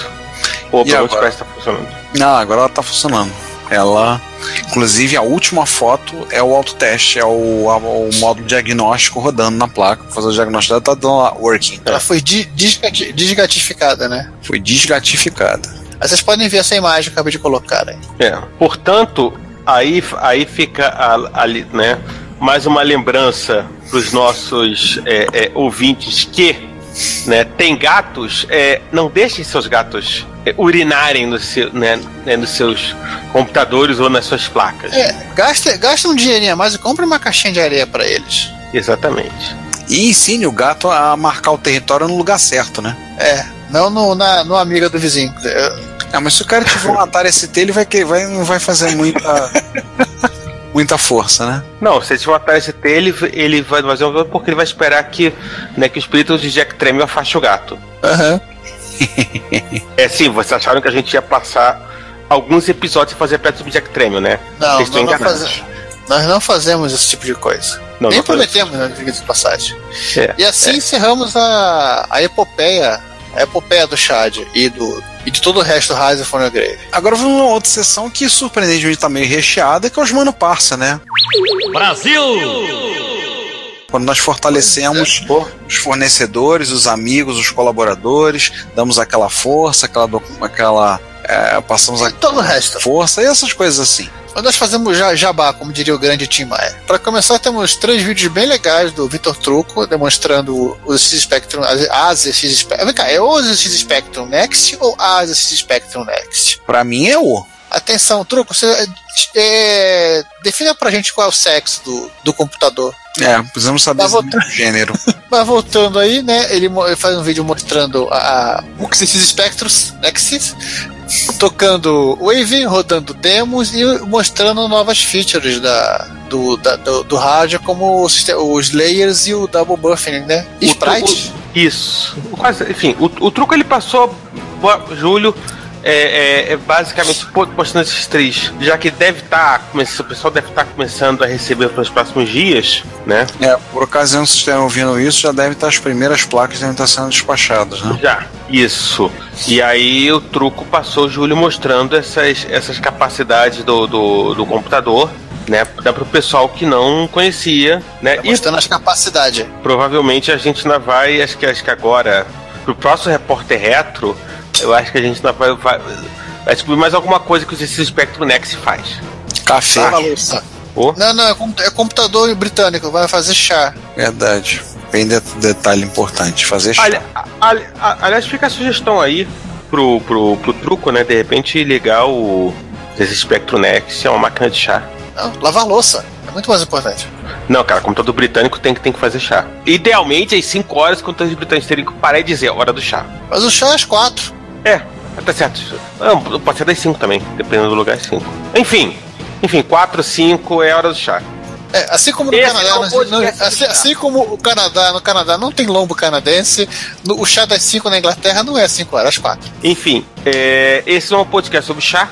Ou pelo menos parece que tá funcionando. Não, agora ela tá funcionando. Ela, inclusive, a última foto é o autoteste, é o, a- o módulo diagnóstico rodando na placa. Fazer o diagnóstico dela, tá dando lá, working. Ela foi di- desgati- desgatificada, né? Foi desgatificada. Aí vocês podem ver essa imagem que eu acabei de colocar aí. É. Portanto, aí, aí fica a- ali, né? Mais uma lembrança para os nossos é, é, ouvintes que né, tem gatos, é, não deixem seus gatos é, urinarem no seu, né, né, nos seus computadores ou nas suas placas. É, gasta, gasta um dinheirinho a mais e compra uma caixinha de areia pra eles. Exatamente. E ensine o gato a marcar o território no lugar certo, né? É, não no, na, no amiga do vizinho. É, Ah, mas se o cara tiver um Atari ST, ele vai, que- vai, não vai fazer muita, muita força, né? Não, se ele tiver um Atari ST, ele, ele vai fazer um porque ele vai esperar que, né, que o espírito de Jack Tremel afaste o gato. Aham. É sim, vocês acharam que a gente ia passar alguns episódios e fazer perto do Jack Tremel, né? Não, Vocês não, enganados. faze- nós não fazemos esse tipo de coisa. Não, Nem não prometemos, né, de passagem. É, E assim encerramos a, a epopeia, epopeia do Chad e, do, e de todo o resto do Rise of Grave. Agora vamos numa outra sessão que surpreendentemente tá meio recheada, que é os Mano Parça, né? Quando nós fortalecemos os fornecedores, os amigos, os colaboradores, damos aquela força, aquela. aquela é, passamos a Todo o resto. força e essas coisas assim. Mas nós fazemos ja- jabá, como diria o grande Tim Maia. Para começar, temos três vídeos bem legais do Vitor Truco, demonstrando o ZX Spectrum, a ZX Spectrum. Vem cá, é o ZX Spectrum Next ou a ZX Spectrum Next? Pra mim é o. Atenção, Truco, você é, defina pra gente qual é o sexo do, do computador. É, precisamos saber Tá o gênero. Mas voltando aí, né? Ele, faz um vídeo mostrando a, a o Xyz Spectros Nexus, tocando Wave, rodando demos e mostrando novas features da, do, da- do, do rádio, como os, os layers e o double buffering, né? E O Sprite. truco- Isso. Quase- enfim, o, o truco ele passou, Júlio, é, é- é basicamente po- postando esses três, já que deve estar, o pessoal deve estar começando a receber nos próximos dias, né? É, por ocasião, se vocês estiverem ouvindo isso, já deve estar as primeiras placas devem estar sendo despachadas, né? Já, isso. E aí o truco passou o Júlio mostrando essas, essas capacidades do, do, do computador, né? Dá pro pessoal que não conhecia, né? E Mostrando as capacidades. provavelmente a gente ainda vai, acho que, acho que agora, pro próximo repórter retro, eu acho que a gente vai, vai, vai descobrir mais alguma coisa que esse Spectrum Next faz. Café, Lava a louça. Ô. Não, não, é, é computador britânico, vai fazer chá. verdade. Bem de- detalhe importante, fazer chá. Ali- ali- aliás, fica a sugestão aí pro, pro, pro truco, né? De repente ligar o esse Spectrum Next é uma máquina de chá. Não, lavar louça. É muito mais importante. Não, cara, computador britânico tem que, tem que fazer chá. Idealmente, às 5 horas, computadores britânicos teriam que parar e dizer hora do chá. Mas o chá é às quatro. É, tá certo. Não, pode ser das 5 também, dependendo do lugar, 5. Enfim, enfim, 4, 5 é hora do chá. É, assim como no Esse Canadá, é não- não- assim, assim como o Canadá, no Canadá não tem lombo canadense, no- o chá das 5 na Inglaterra não é 5 horas, 4. Enfim, é, esse é um podcast sobre chá,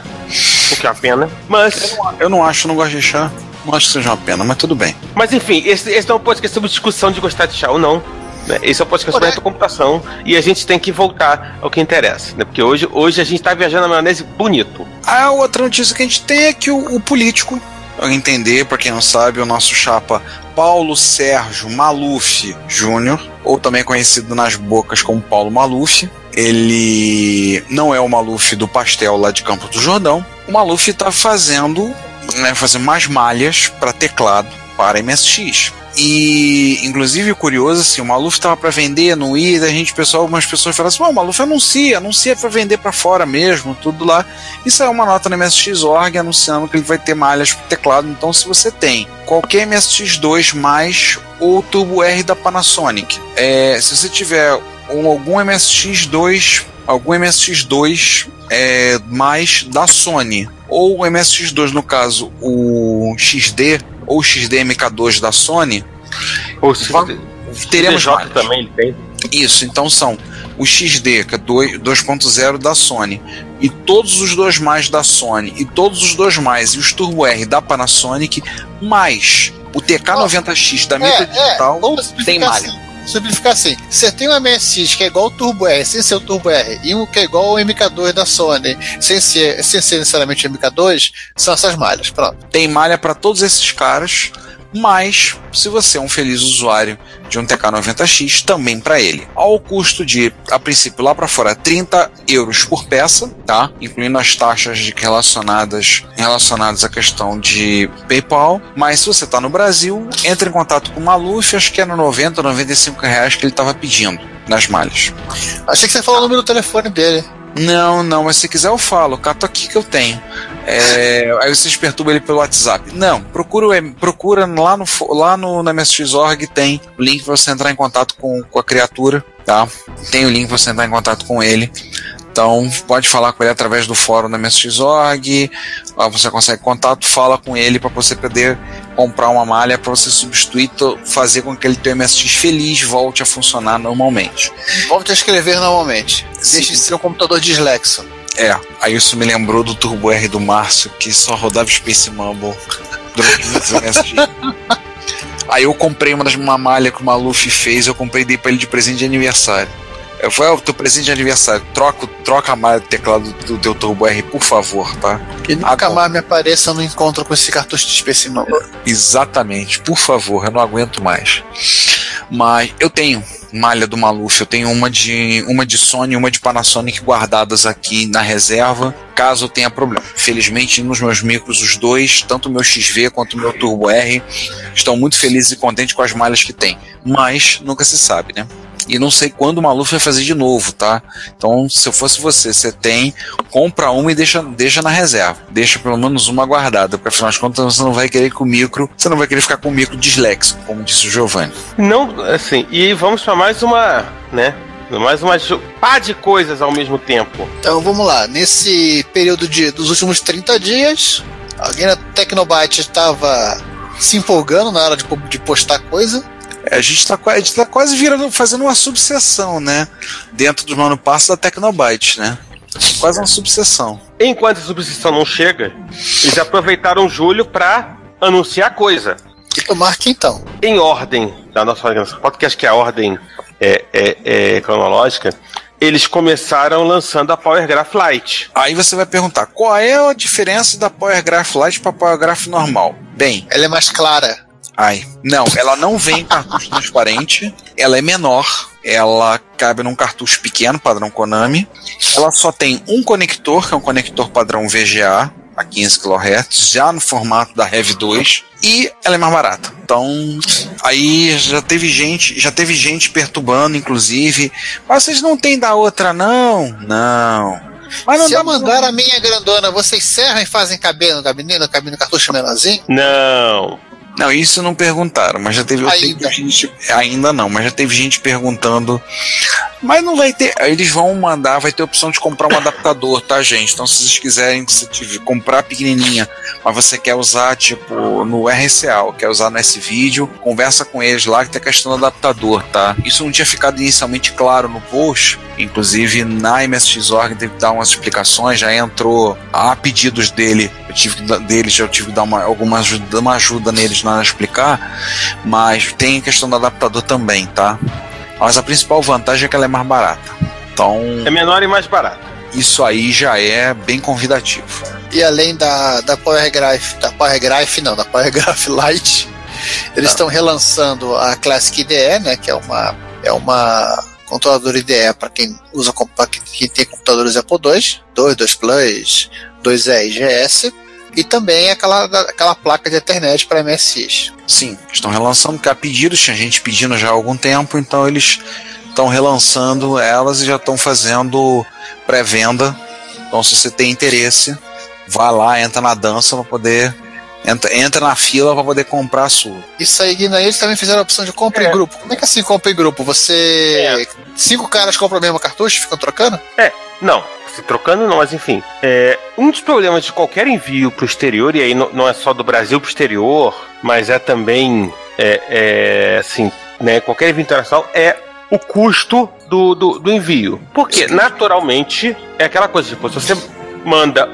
o que é uma pena. Mas, Eu não acho, não gosto de chá. Não acho que seja uma pena, mas tudo bem. mas enfim, esse, esse não é um podcast sobre discussão de gostar de chá ou não. Né? Esse é um podcast Correto. retrocomputação e a gente tem que voltar ao que interessa, né? Porque hoje, hoje a gente tá viajando na maionese bonito. A outra notícia que a gente tem é que o, o político, entender, pra quem não sabe, o nosso chapa Paulo Sérgio Maluf Júnior, ou também conhecido nas bocas como Paulo Maluf, ele não é o Maluf do pastel lá de Campos do Jordão. O Maluf está fazendo, né, fazendo mais malhas para teclado para MSX. E, inclusive, curioso, assim, o Maluf tava para vender, não ia, a gente, pessoal, algumas pessoas falaram assim, "Pô, o Maluf anuncia, anuncia para vender para fora mesmo, tudo lá. E saiu uma nota no MSX.org anunciando que ele vai ter malhas pro teclado. Então, se você tem qualquer MSX2 mais ou Turbo R da Panasonic, é, se você tiver um- algum MSX2, algum MSX2 é, mais da Sony, ou o MSX2, no caso, o XD ou o XD-MK2 da Sony, Ou se Va- teremos CDJ malhas. também ele tem. Isso, então são o XD, que é doi- 2.0 da Sony, e todos os dois mais da Sony, e todos os dois mais, e os Turbo R da Panasonic, mais o TK90X da Micro Digital, vamos tem malha. assim. Simplificar assim. Você tem um MSX que é igual ao Turbo R, sem ser o Turbo R, e um que é igual ao MK2 da Sony, sem ser, sem ser necessariamente o MK2, são essas malhas. Pronto. tem malha para todos esses caras, mas se você é um feliz usuário de um TK90X, também para ele. Ao custo de, a princípio, lá para fora, 30 euros por peça, tá? Incluindo as taxas de- relacionadas, relacionadas à questão de PayPal. Mas se você está no Brasil, entre em contato com o Maluf, acho que era 90, 95 reais que ele estava pedindo nas malhas. Achei que você falou o número do telefone dele. Não, não, mas se quiser eu falo, cato aqui que eu tenho. É, aí vocês perturbam ele pelo WhatsApp. Não, procura, procura lá no, lá no na MSX.org, tem o link para você entrar em contato com, com a criatura, tá? Tem o link para você entrar em contato com ele. Então, pode falar com ele através do fórum da MSX.org, você consegue contato, fala com ele para você poder comprar uma malha para você substituir, fazer com que ele teu MSX feliz volte a funcionar normalmente. Volte a escrever normalmente. Sim. Deixe de ser um computador dislexo. É, aí isso me lembrou do Turbo R do Márcio, que só rodava Space Mumble durante muitos MSG. Aí eu comprei uma das uma malha que o Maluf fez, eu comprei e dei pra ele de presente de aniversário. Falei, ó, o teu presente de aniversário, troca, troca a malha do teclado do teu Turbo R, por favor, tá? E nunca bom. mais me apareça no encontro com esse cartucho de Mumble. Exatamente, por favor, eu não aguento mais. Mas eu tenho malha do Maluf, eu tenho uma de uma de Sony e uma de Panasonic guardadas aqui na reserva, caso tenha problema. Felizmente nos meus micros os dois, tanto o meu XV quanto o meu Turbo R, estão muito felizes e contentes com as malhas que tem. Mas nunca se sabe, né? E não sei quando o Maluf vai fazer de novo, tá? Então, se eu fosse você, você tem, compra uma e deixa, deixa na reserva. Deixa pelo menos uma guardada, porque afinal de contas você não vai querer com o micro, você não vai querer ficar com o micro disléxico, como disse o Giovanni. Não, assim, e vamos para mais uma, né? Mais uma pá de coisas ao mesmo tempo. Então vamos lá, nesse período de, dos últimos 30 dias, alguém na Tecnobyte estava se empolgando na hora de, de postar coisa. É, A gente tá, a gente tá quase virando, fazendo uma subseção, né? Dentro do monopassos da Tecnobyte, né? Quase uma subseção. Enquanto a substituição não chega, eles aproveitaram julho para anunciar coisa. E tomar que então. Em ordem da nossa organização, podcast que é a ordem é, é, é cronológica, eles começaram lançando a Power Graph Lite. Aí você vai perguntar, qual é a diferença da Power Graph Lite para Power Graph normal? Bem, Ela é mais clara. Ai, não, ela não vem em cartucho transparente, ela é menor, ela cabe num cartucho pequeno, padrão Konami. Ela só tem um conector, que é um conector padrão VGA, a 15 kHz, já no formato da Rev 2, e ela é mais barata. Então, aí já teve gente, já teve gente perturbando, inclusive. Mas vocês não tem da outra, não? Não. Mas não Se dá eu mandar a minha grandona, vocês serram e fazem caber no gabinete, no cabine cartucho menorzinho? Não. Não, isso não perguntaram, mas já teve, Ainda. teve gente. Ainda não, mas já teve gente perguntando. Mas não vai ter. Eles vão mandar, vai ter a opção de comprar um adaptador, tá, gente? Então, se vocês quiserem se tiver- comprar pequenininha, mas você quer usar, tipo, no RCA, quer usar no S-Video, conversa com eles lá que tem a questão do adaptador, tá? Isso não tinha ficado inicialmente claro no post. Inclusive, na MSX.org teve que dar umas explicações, já entrou a pedidos dele, eu tive que, deles, eu tive que dar uma, alguma ajuda, uma ajuda neles na explicar, mas tem a questão do adaptador também, tá? Mas a principal vantagem é que ela é mais barata. Então, É menor e mais barato. isso aí já é bem convidativo. E além da, da Power Graph, da Power Graph não, da Power Graph Lite, eles estão relançando a Classic IDE, né, que é uma é uma controladora IDE para quem usa pra quem quem tem computadores Apple II, 2, 2 Plus, 2E e GS, e também aquela aquela placa de Ethernet para MSX. Sim, estão relançando, porque há pedidos, tinha gente pedindo já há algum tempo, então eles estão relançando elas e já estão fazendo pré-venda. Então, se você tem interesse, vá lá, entra na dança para poder. Entra, entra na fila para poder comprar a sua. Isso aí, Guina, eles também fizeram a opção de compra É. em grupo. Como é que é assim compra em grupo? Você. É. Cinco caras compram o mesmo cartucho e ficam trocando? Não, se trocando não, mas enfim. É, um dos problemas de qualquer envio pro exterior, e aí não, não é só do Brasil pro exterior, mas é também, é, é, assim, né, qualquer envio internacional, é o custo do, do, do envio. Porque, naturalmente, é aquela coisa, tipo, se você manda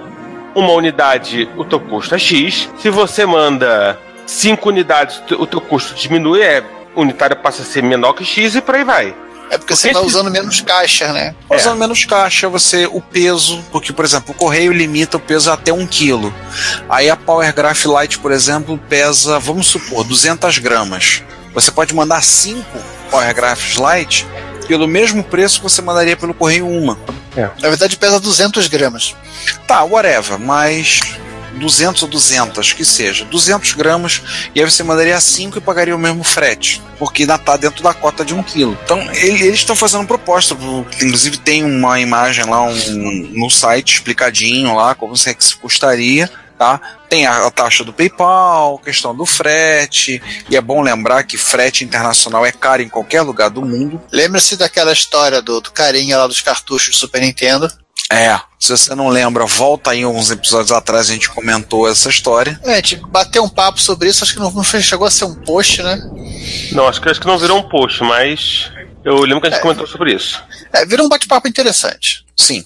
uma unidade, o teu custo é X. Se você manda cinco unidades, o teu custo diminui, é unitário passa a ser menor que X e por aí vai. É porque você Porque vai esse- usando menos caixa, né? É. Usando menos caixa, você o peso, porque, por exemplo, o correio limita o peso até 1 kg. Aí a Power Graph Lite, por exemplo, pesa, vamos supor, 200 gramas. Você pode mandar 5 Power Graphs Lite pelo mesmo preço que você mandaria pelo correio uma. Na verdade pesa 200 gramas. Tá, whatever, mas 200 ou 200, que seja, 200 gramas, e aí você mandaria 5 e pagaria o mesmo frete, porque ainda tá dentro da cota de 1 kg. Então, ele- eles estão fazendo proposta, inclusive tem uma imagem lá um, no site explicadinho lá, como é que se custaria, tá? Tem a, a taxa do PayPal, questão do frete, e é bom lembrar que frete internacional é caro em qualquer lugar do mundo. Lembra-se daquela história do, do carinha lá dos cartuchos do Super Nintendo? É, se você não lembra, volta aí alguns episódios atrás a gente comentou essa história. É, a gente bateu um papo sobre isso, acho que não, não chegou a ser um post, né? Não, acho que, acho que não virou um post, mas eu lembro que a gente comentou sobre isso. É, virou um bate-papo interessante. Sim.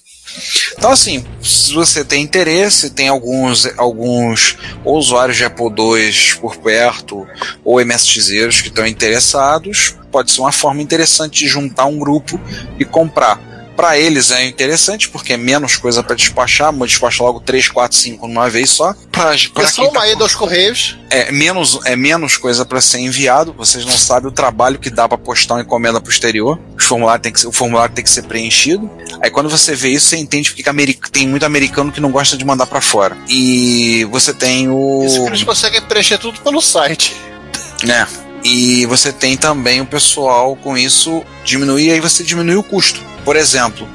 Então, assim, se você tem interesse, tem alguns, alguns usuários de Apple II por perto, ou MSXeiros que estão interessados, pode ser uma forma interessante de juntar um grupo e comprar. Para eles é interessante porque é menos coisa para despachar, mas despacha logo 3, 4, 5 numa vez só. Para É só uma ida aos Correios. é menos, é menos coisa para ser enviado. Vocês não sabem o trabalho que dá para postar uma encomenda pro exterior. Os formulários tem que ser, o formulário tem que ser preenchido. Aí quando você vê isso, você entende porque tem muito americano que não gosta de mandar para fora. E você tem o. Isso que eles conseguem preencher tudo pelo site. né? E você tem também o pessoal com isso diminuir, aí você diminui o custo. Por exemplo,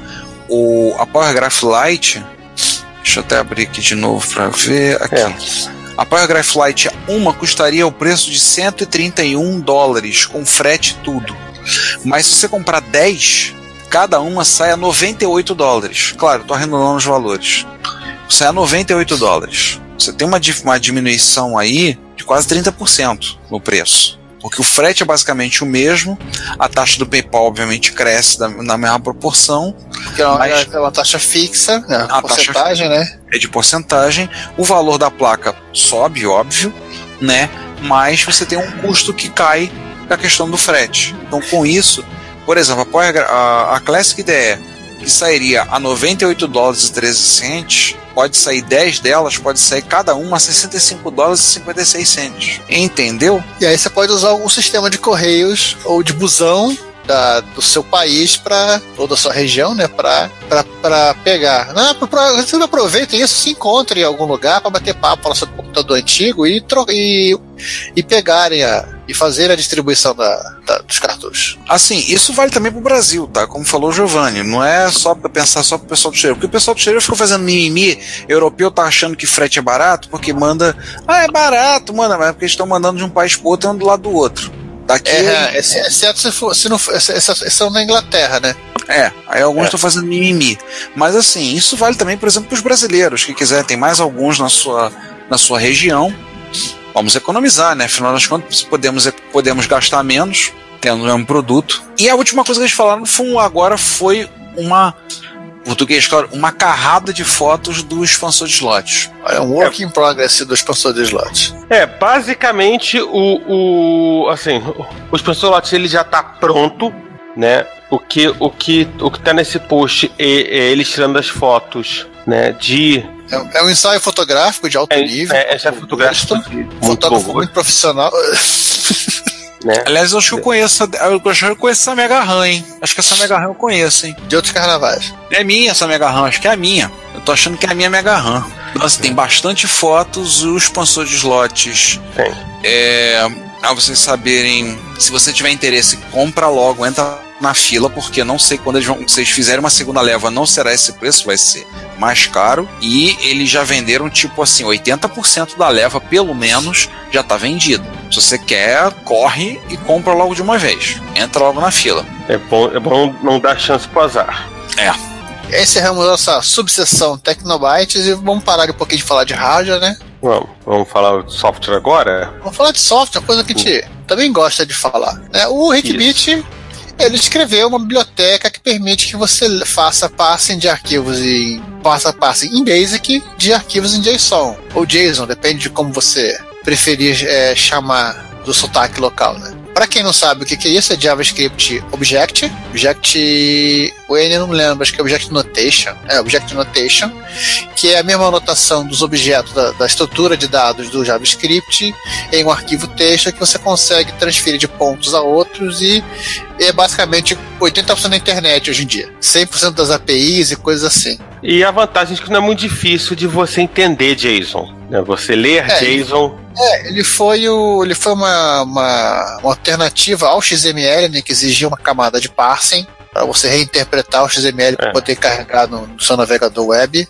o, a PowerGraph Lite, deixa eu até abrir aqui de novo para ver. Aqui. É. A PowerGraph Lite 1 custaria o preço de 131 dólares, com frete e tudo. Mas se você comprar 10, cada uma sai a 98 dólares. Claro, estou arredondando os valores. Sai a 98 dólares. Você tem uma, uma diminuição aí de quase 30% no preço. Porque o frete é basicamente o mesmo, a taxa do PayPal obviamente cresce da- na mesma proporção, Que é uma, Mas- é uma taxa fixa, né? A porcentagem, né? é de porcentagem, o valor da placa sobe, óbvio, né? Mas você tem um custo que cai da questão do frete. Então, com isso, por exemplo, a, Power a, a Classic IDE, que sairia a 98 dólares e 13 cents, pode sair 10 delas, pode sair cada uma a 65 dólares e 56 cents. Entendeu? E aí você pode usar algum sistema de correios ou de busão da, do seu país para ou da sua região, né, para para pegar. Não, pra, pra, você não aproveita isso, se encontre em algum lugar para bater papo, falar sobre o computador antigo e, e, e pegarem a e fazer a distribuição da, da- dos cartuchos. Assim, isso vale também pro Brasil, tá? Como falou o Giovanni, não é só pra pensar só pro pessoal do exterior, porque o pessoal do exterior fica fazendo mimimi, europeu tá achando que frete é barato, porque manda, ah, é barato, mano, mas é porque eles estão mandando de um país pro outro um do lado do outro. Daqui, É, exce- exceto se, for, se não for, exce- exceção na Inglaterra, né? é, aí alguns É. estão fazendo mimimi. Mas assim, isso vale também, por exemplo, pros brasileiros, que quiserem, tem mais alguns na sua, na sua região, vamos economizar, né? Afinal das contas, podemos, podemos gastar menos tendo o mesmo produto. E a última coisa que eles falaram foi, agora foi uma português, claro, uma carrada de fotos do expansor de slots. É um work in progress do expansor de slot. É, basicamente o, o assim, o- expansor lote ele já tá pronto, né? O que o que o que tá nesse post é, é eles tirando as fotos, né, de É, é um ensaio fotográfico de alto é, nível. é, é já fotográfico Gosto. de muito Fotógrafo bom, muito profissional. né? Aliás, eu acho que eu conheço, eu acho que eu conheço essa Mega RAM, hein? Acho que essa Mega RAM eu conheço, hein? De outros carnavais. É minha essa Mega RAM, acho que é a minha. Eu tô achando que é a minha Mega RAM. Nossa, tem bastante fotos, o expansor de slots. Tem. É, a vocês saberem, se você tiver interesse, compra logo, entra na fila, porque não sei quando eles vão, se vocês fizerem uma segunda leva, não será esse preço, vai ser mais caro. E eles já venderam, tipo assim, 80% da leva, pelo menos, já tá vendido. Se você quer, corre e compra logo de uma vez. Entra logo na fila. É bom, é bom não dar chance pro azar. Encerramos nossa subseção Tecnobytes e vamos parar um pouquinho de falar de hardware, né? Vamos, vamos falar de software agora? Vamos falar de software, uma coisa que a gente também gosta de falar. né? O Rickbit, ele escreveu uma biblioteca que permite que você faça passing de arquivos em faça passing em BASIC de arquivos em JSON ou JSON, depende de como você preferir é, chamar do sotaque local, né? Para quem não sabe o que que é isso, é JavaScript Object. Object. O N não lembro, acho que é Object Notation. É, Object Notation, que é a mesma notação dos objetos da, da estrutura de dados do JavaScript em um arquivo texto que você consegue transferir de pontos a outros e é basicamente 80% da internet hoje em dia. 100% das APIs e coisas assim. E a vantagem é que não é muito difícil de você entender JSON. Né? Você ler É, JSON. É, ele foi, o, ele foi uma, uma, uma alternativa ao XML, né, que exigia uma camada de parsing para você reinterpretar o XML para É. poder carregar no, no seu navegador web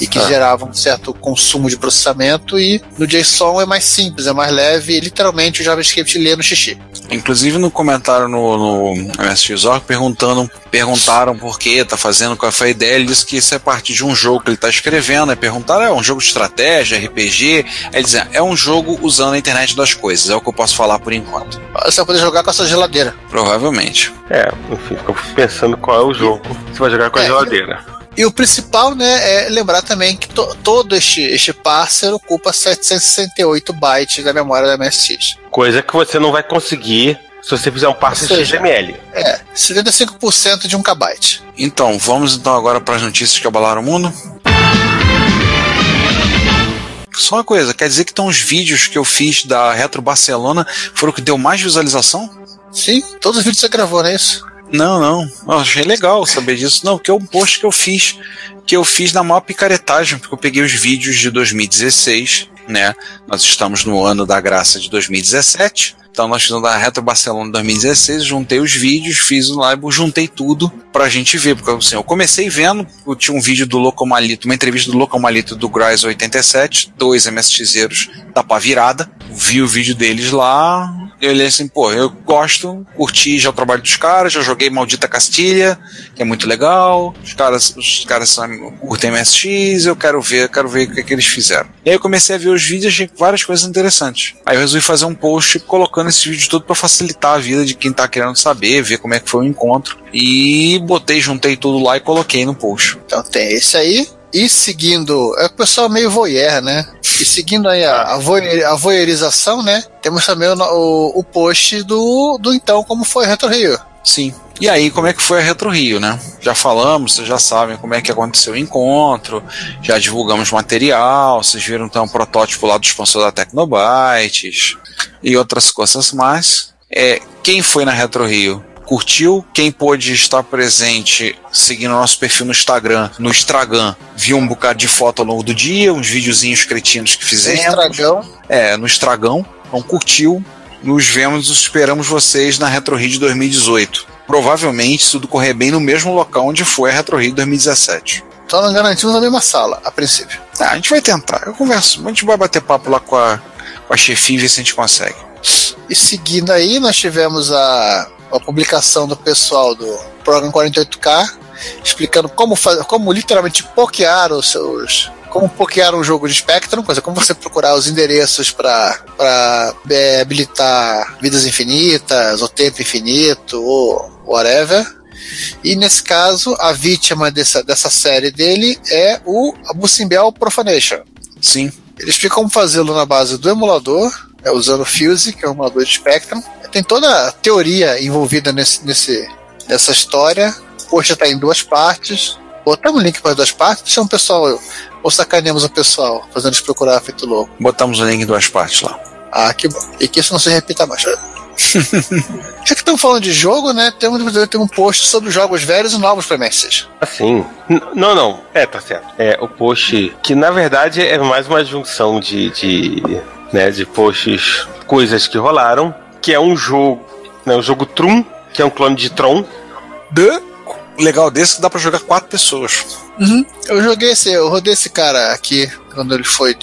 e que Ah. gerava um certo consumo de processamento e no JSON é mais simples, é mais leve e literalmente o JavaScript lê no xixi. Inclusive no comentário no, no MSX.org perguntando, perguntaram por que tá fazendo qual foi a ideia, ele disse que isso é parte de um jogo que ele tá escrevendo, aí perguntaram, é um jogo de estratégia, RPG, aí ele dizia, é um jogo usando a internet das coisas, é o que eu posso falar por enquanto. Você vai poder jogar com a sua geladeira. Provavelmente. É, enfim, pensando qual é o jogo. Você vai jogar com a É, geladeira. E o principal, né, é lembrar também que to- todo este, este parser ocupa 768 bytes da memória da MSX. Coisa que você não vai conseguir se você fizer um passe Ou seja, XML. É, 75% de 1 KB. Então, vamos então agora para as notícias que abalaram o mundo. Só uma coisa, quer dizer que então os vídeos que eu fiz da Retro Barcelona foram o que deu mais visualização? Sim, todos os vídeos você gravou, não é isso? Não, não. Eu achei legal saber disso. Não, porque é um post que eu fiz, que eu fiz na maior picaretagem, porque eu peguei os vídeos de 2016 né? Nós estamos no ano da graça de 2017. Então nós fizemos da Retro Barcelona 2016, juntei os vídeos, fiz o live, juntei tudo pra gente ver, porque assim, eu comecei vendo, eu tinha um vídeo do Locomalito, uma entrevista do Locomalito do Graz 87, dois MSXeiros da pá virada, vi o vídeo deles lá, eu olhei assim, pô, eu gosto, curti já o trabalho dos caras, já joguei Maldita Castilha, que é muito legal, os caras, os caras são, curtem MSX, eu quero ver, quero ver o que, é que eles fizeram. E aí eu comecei a ver os vídeos achei várias coisas interessantes. Aí eu resolvi fazer um post colocando esse vídeo todo para facilitar a vida de quem tá querendo saber, ver como é que foi o encontro. E botei, juntei tudo lá e coloquei no post. Então tem esse aí. E seguindo, é o pessoal meio voyeur, né? E seguindo aí a, a, voyeur, a voyeurização, né? Temos também o, o, o post do, do então, como foi Retro Rio. Sim. E aí, como é que foi a Retro Rio, né? Já falamos, vocês já sabem como é que aconteceu o encontro, já divulgamos material, vocês viram então o protótipo lá do sponsor da Tecnobytes e outras coisas mais. É, quem foi na Retro Rio? Curtiu? Quem pôde estar presente seguindo o nosso perfil no Instagram, no Instagram, viu um bocado de foto ao longo do dia, uns videozinhos cretinos que fizemos. Estragão. É, no Estragão. Então curtiu. Nos vemos, esperamos vocês na Retro Rio de 2018. Provavelmente, se tudo correr bem, no mesmo local onde foi a Retro Rio 2017. Só não garantimos na mesma sala, a princípio. Ah, a gente vai tentar. Eu converso. A gente vai bater papo lá com a, com a chefia e ver se a gente consegue. E seguindo aí, nós tivemos a, a publicação do pessoal do programa 48K explicando como, fazer, como literalmente pokear os seus. Como pokear um jogo de Spectrum, coisa como você procurar os endereços para é, habilitar vidas infinitas, ou tempo infinito, ou whatever. E nesse caso, a vítima dessa, dessa série dele é o Abusimbel Profanation. Sim. Ele explica como fazê-lo na base do emulador, é, usando o Fuse, que é um emulador de Spectrum. Tem toda a teoria envolvida nesse, nesse, nessa história. Poxa, está em duas partes. Botamos o link para as duas partes, deixa um pessoal. Ou sacaneamos o pessoal, fazendo eles procurar feito louco. Botamos o link em duas partes lá. Ah, que bom. E que isso não se repita mais. Já que estamos falando de jogo, né? Temos ter um post sobre jogos velhos e novos para MSX. Assim. N- Não, não. É, tá certo. É o post que na verdade é mais uma junção de, de, né, de posts, coisas que rolaram, que é um jogo, né, o jogo Trum, que é um clone de Tron. The legal desse que dá pra jogar quatro pessoas. Eu joguei esse, eu rodei esse cara aqui quando ele foi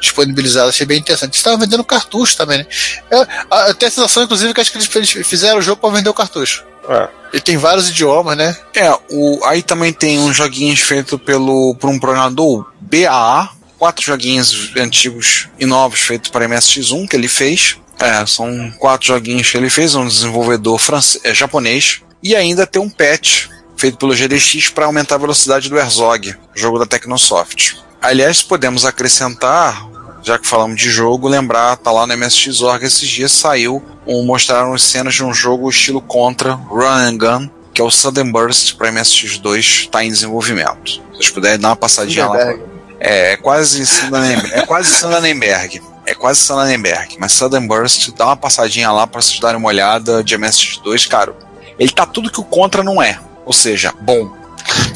disponibilizado, achei bem interessante. Eles estavam vendendo cartucho também, né? Eu, eu tenho a sensação, inclusive, que acho que eles, fizeram o jogo para vender o cartucho. Ah, Ele tem vários idiomas, né? É, o, aí também tem uns joguinhos feitos pelo, por um programador BAA, quatro joguinhos antigos e novos feitos para MSX1 que ele fez. É, são quatro joguinhos que ele fez, um desenvolvedor france- é, japonês. E ainda tem um patch feito pelo GDX para aumentar a velocidade do Herzog, jogo da Tecnosoft. Aliás, podemos acrescentar, já que falamos de jogo, lembrar, tá lá no MSX.org esses dias saiu, um, mostraram as cenas de um jogo estilo Contra, Run and Gun, que é o Sudden Burst para MSX2, está em desenvolvimento. Se vocês puderem dar uma passadinha lá. Soderbergh. É, é quase Sandanenberg. É quase Sandanenberg. É quase Sandanenberg. Mas Sudden Burst, dá uma passadinha lá para vocês darem uma olhada de MSX2, cara. Ele tá tudo que o Contra não é. Ou seja, bom.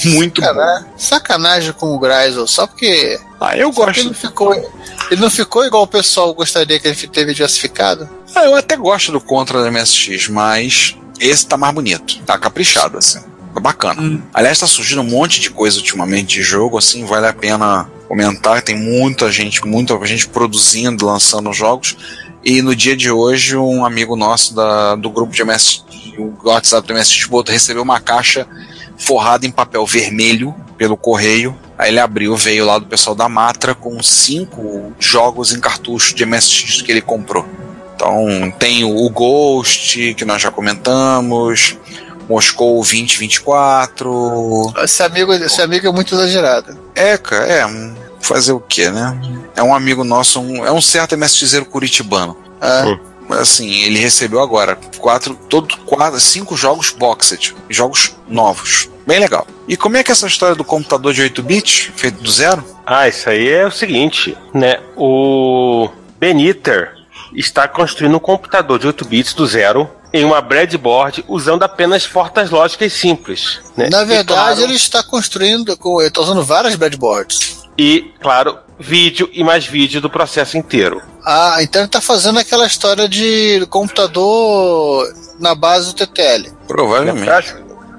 Muito bom. Sacanagem com o Gryzel, só porque Ah, eu gosto. ele não ficou. Ele não ficou igual o pessoal gostaria que ele teve diversificado. Ah, eu até gosto do Contra do MSX, mas esse tá mais bonito. Tá caprichado, assim. Tá bacana. Aliás, tá surgindo um monte de coisa ultimamente de jogo, assim, vale a pena comentar. Tem muita gente, muita gente produzindo, lançando jogos. E no dia de hoje, um amigo nosso da, do grupo de MSX, o WhatsApp do MSX, botou- recebeu uma caixa forrada em papel vermelho pelo correio. Aí ele abriu, veio lá do pessoal da Matra com cinco jogos em cartucho de MSX que ele comprou. Então tem o Ghost, que nós já comentamos, Moscou 2024. Esse amigo, esse amigo é muito exagerado. É, cara, é. Fazer o quê, né? É um amigo nosso, um- é um certo MSXero curitibano. Ah, Assim, ele recebeu agora quatro, todo, quatro, cinco jogos boxed, jogos novos. Bem legal. E como é que é essa história do computador de 8 bits, feito do zero? Ah, isso aí é o seguinte, né? O Beniter está construindo um computador de 8 bits do zero em uma breadboard usando apenas portas lógicas simples. Né? na E, verdade, claro- ele está construindo, com- ele está usando várias breadboards. E, claro, vídeo e mais vídeo do processo inteiro. Ah, então ele tá fazendo aquela história de computador na base do TTL. Provavelmente.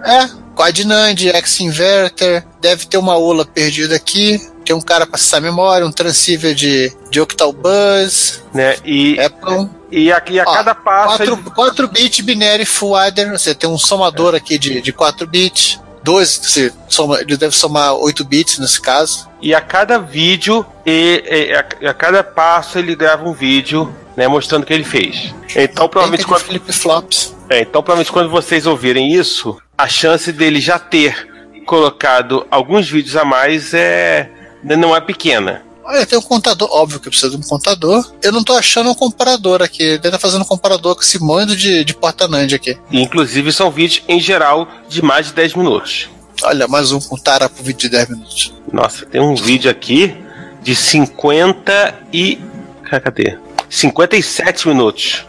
É, Quad NAND, X-Inverter, deve ter uma ULA perdida aqui, tem um cara para acessar a memória, um transceiver de, de Octal Bus, Né? E, Apple. e, a, e a Ó, cada passo. 4, ele- 4 bit binary full adder, você tem um somador aqui de, de 4 bits. 2, você soma, ele deve somar 8 bits nesse caso. E a cada vídeo, e, e a, a cada passo ele grava um vídeo, né, mostrando o que ele fez. Então, provavelmente quando, flip-flops. é, então, provavelmente quando vocês ouvirem isso, a chance dele já ter colocado alguns vídeos a mais é não é pequena. Olha, tem um contador, óbvio que precisa de um contador. Eu não tô achando um comparador aqui. Ele tá fazendo um comparador com esse mando de, de porta NAND aqui. Inclusive são vídeos em geral de mais de 10 minutos. Olha, mais um com tara pro vídeo de 10 minutos. Nossa, tem um vídeo aqui de 50 e. Cadê? 57 minutos.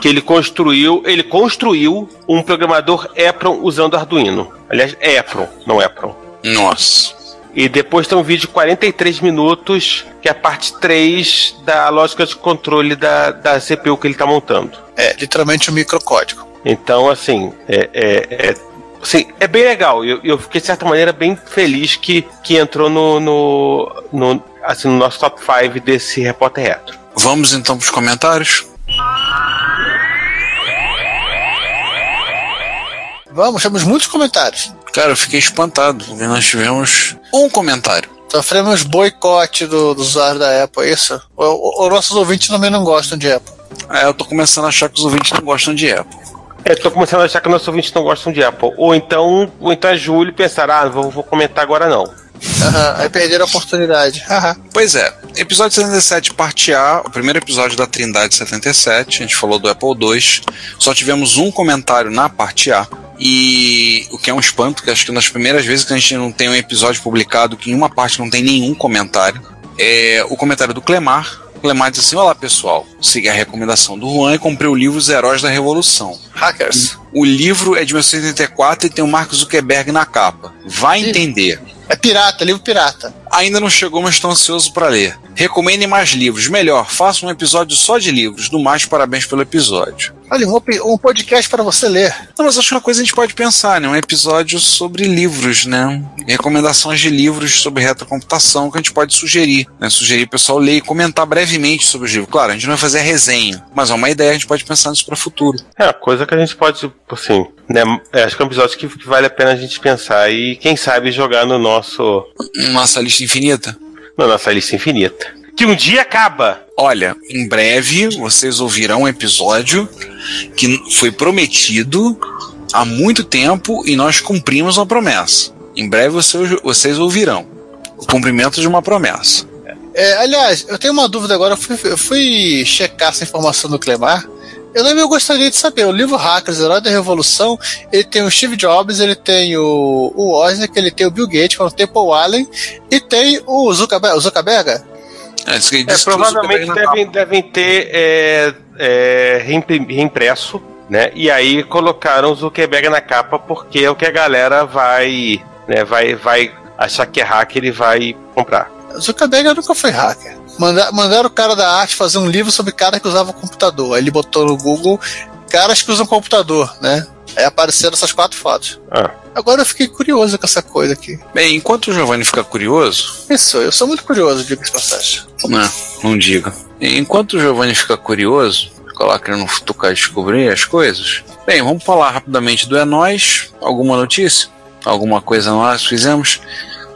Que ele construiu. Ele construiu um programador Epron usando Arduino. Aliás, Epron, não Epron. Nossa. E depois tem um vídeo de 43 minutos, que é a parte 3 da lógica de controle da, da CPU que ele está montando. É, literalmente um microcódigo. Então, assim, é, é, é, assim, é bem legal. Eu, eu fiquei, de certa maneira, bem feliz que, que entrou no, no, no, assim, no nosso top 5 desse repórter retro. Vamos então pros comentários? Vamos, temos muitos comentários. Cara, eu fiquei espantado, porque nós tivemos um comentário. Sofremos boicote do, do usuário da Apple, é isso? O- o- Os nossos ouvintes também não gostam de Apple. É, eu tô começando a achar que os ouvintes não gostam de Apple. É, tô começando a achar que nossos ouvintes não gostam de Apple. Ou então, ou então é Júlio e pensar, ah, vou, vou comentar agora não. Aham, aí perderam a oportunidade. Pois é, episódio 77, parte A, o primeiro episódio da Trindade 77, a gente falou do Apple II, só tivemos um comentário na parte A, e o que é um espanto, que acho que nas primeiras vezes que a gente não tem um episódio publicado que em uma parte não tem nenhum comentário, é o comentário do Clemar. O Clemar diz assim: Olá pessoal, segui a recomendação do Juan e comprei o livro Os Heróis da Revolução. Hackers. O livro é de 1984 e tem o Mark Zuckerberg na capa. Vai Sim. entender. É pirata, livro pirata. Ainda não chegou, mas estou ansioso para ler. Recomendem mais livros. Melhor, faça um episódio só de livros. No mais, parabéns pelo episódio. Olha, um, um podcast para você ler. Não, mas acho que uma coisa a gente pode pensar, né? Um episódio sobre livros, né? Recomendações de livros sobre retrocomputação que a gente pode sugerir. Né? Sugerir o pessoal ler e comentar brevemente sobre os livros. Claro, a gente não vai fazer a resenha, mas é uma ideia, a gente pode pensar nisso para o futuro. É coisa que a gente pode, assim, né? é, acho que é um episódio que, que vale a pena a gente pensar e, quem sabe, jogar no nosso. Nossa lista infinita. na nossa lista infinita. Que um dia acaba. Olha, em breve vocês ouvirão um episódio que foi prometido há muito tempo e nós cumprimos uma promessa. Em breve vocês, vocês ouvirão o cumprimento de uma promessa. É, aliás, eu tenho uma dúvida agora. Eu fui, eu fui checar essa informação do Clemar. Eu também gostaria de saber. O livro Hackers, Herói da Revolução, ele tem o Steve Jobs, ele tem o, o Wozniak, ele tem o Bill Gates, é o Temple Allen, e tem o Zuckerberg. O Zuckerberg? É, isso que ele É, o provavelmente devem, devem ter é, é, reimpresso, né? E aí colocaram o Zuckerberg na capa porque é o que a galera vai, né, vai, vai achar que é hacker e vai comprar. O Zuckerberg nunca foi hacker. Manda- mandaram o cara da arte fazer um livro sobre cara que usava computador. Aí ele botou no Google caras que usam computador, né? Aí apareceram essas quatro fotos. Ah. Agora eu fiquei curioso com essa coisa aqui. Bem, enquanto o Giovanni fica curioso, Isso, eu sou muito curioso, diga essa passagem. não, não diga. Enquanto o Giovanni fica curioso, fica lá querendo futucar e descobrir as coisas. Bem, vamos falar rapidamente do É Nós. Alguma notícia? Alguma coisa nós fizemos?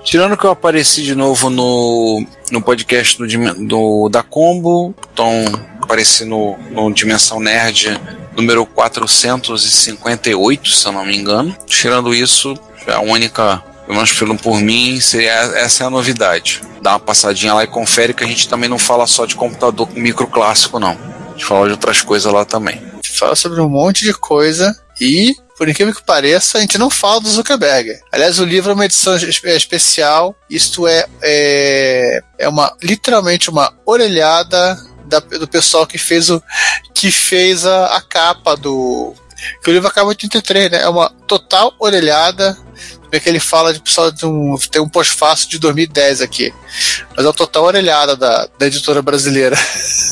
Tirando que eu apareci de novo no, no podcast do, do- da Combo, então apareci no, no Dimensão Nerd número 458, se eu não me engano. Tirando isso, a única, pelo menos pelo por mim, seria essa é a novidade. Dá uma passadinha lá e confere que a gente também não fala só de computador com micro clássico, não. A gente fala de outras coisas lá também. Fala sobre um monte de coisa e, por incrível que pareça, a gente não fala do Zuckerberg. Aliás, o livro é uma edição é especial. Isto é, é, é uma literalmente uma orelhada da- do pessoal que fez o que fez a, a capa do que o livro acaba em 83, né? É uma total orelhada. ver que ele fala de pessoal de um. Tem um pós-fácil de 2010 aqui. Mas é o total orelhada da, da editora brasileira.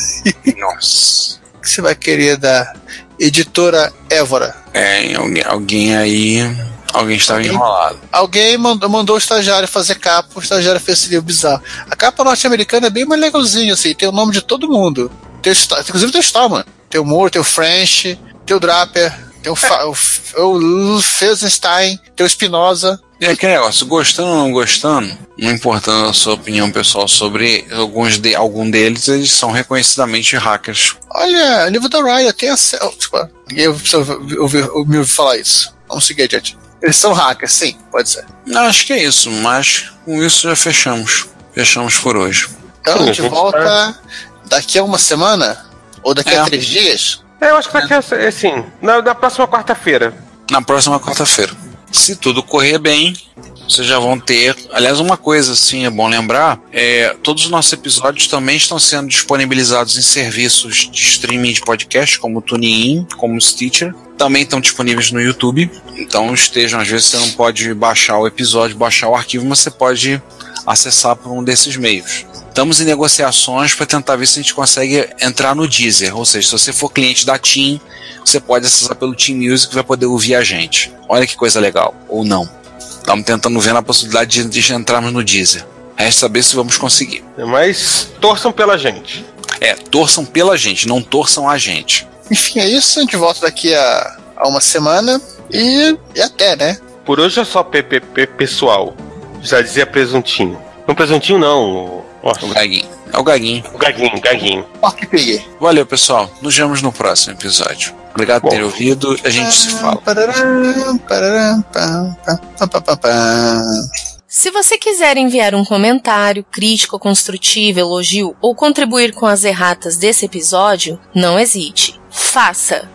Nossa. O que você vai querer da editora Évora? É, alguém, alguém aí. Alguém estava Alguém? enrolado. Alguém mandou, mandou o estagiário fazer capa, o estagiário fez esse livro bizarro. A capa norte-americana é bem mais legalzinha, assim, tem o nome de todo mundo. Tem o, inclusive tem o Stallman. Tem o Moore, tem o French, tem o Draper, tem o, Fa- o, o Felsenstein, tem o Espinosa. E aquele negócio, gostando ou não gostando, não importando a sua opinião pessoal sobre alguns de, algum deles, eles são reconhecidamente hackers. Olha, livro da Ryan, tem acesso. Tipo, ninguém precisa ouvir, ouvir, me ouvir falar isso. Vamos seguir adiante. Eles são hackers, sim, pode ser. Acho que é isso, mas com isso já fechamos. Fechamos por hoje. Então a gente Uhum. volta daqui a uma semana? Ou daqui É. a três dias? É, eu acho que daqui a, assim, na, na próxima quarta-feira. Na próxima quarta-feira. Se tudo correr bem, vocês já vão ter. Aliás, uma coisa assim é bom lembrar: é, todos os nossos episódios também estão sendo disponibilizados em serviços de streaming de podcast, como o TuneIn, como o Stitcher. Também estão disponíveis no YouTube. Então estejam, às vezes você não pode baixar o episódio, baixar o arquivo, mas você pode acessar por um desses meios. Estamos em negociações para tentar ver se a gente consegue entrar no Deezer. Ou seja, se você for cliente da Team, você pode acessar pelo Team Music e vai poder ouvir a gente. Olha que coisa legal. Ou não. Estamos tentando ver a possibilidade de, de entrarmos no Deezer. Resta saber se vamos conseguir. Mas torçam pela gente. É, torçam pela gente, não torçam a gente. Enfim, é isso. A gente volta daqui a, a uma semana. E, e até, né? Por hoje é só PPP pessoal. Já dizia presuntinho. Não presuntinho, não. Nossa, O Gaguinho. É o Gaguinho. o gaguinho, gaguinho. Peguei. Valeu, pessoal. Nos vemos no próximo episódio. Obrigado por Bom. ter ouvido. A gente se fala. Se você quiser enviar um comentário, crítica construtiva, elogio ou contribuir com as erratas desse episódio, não hesite. Faça!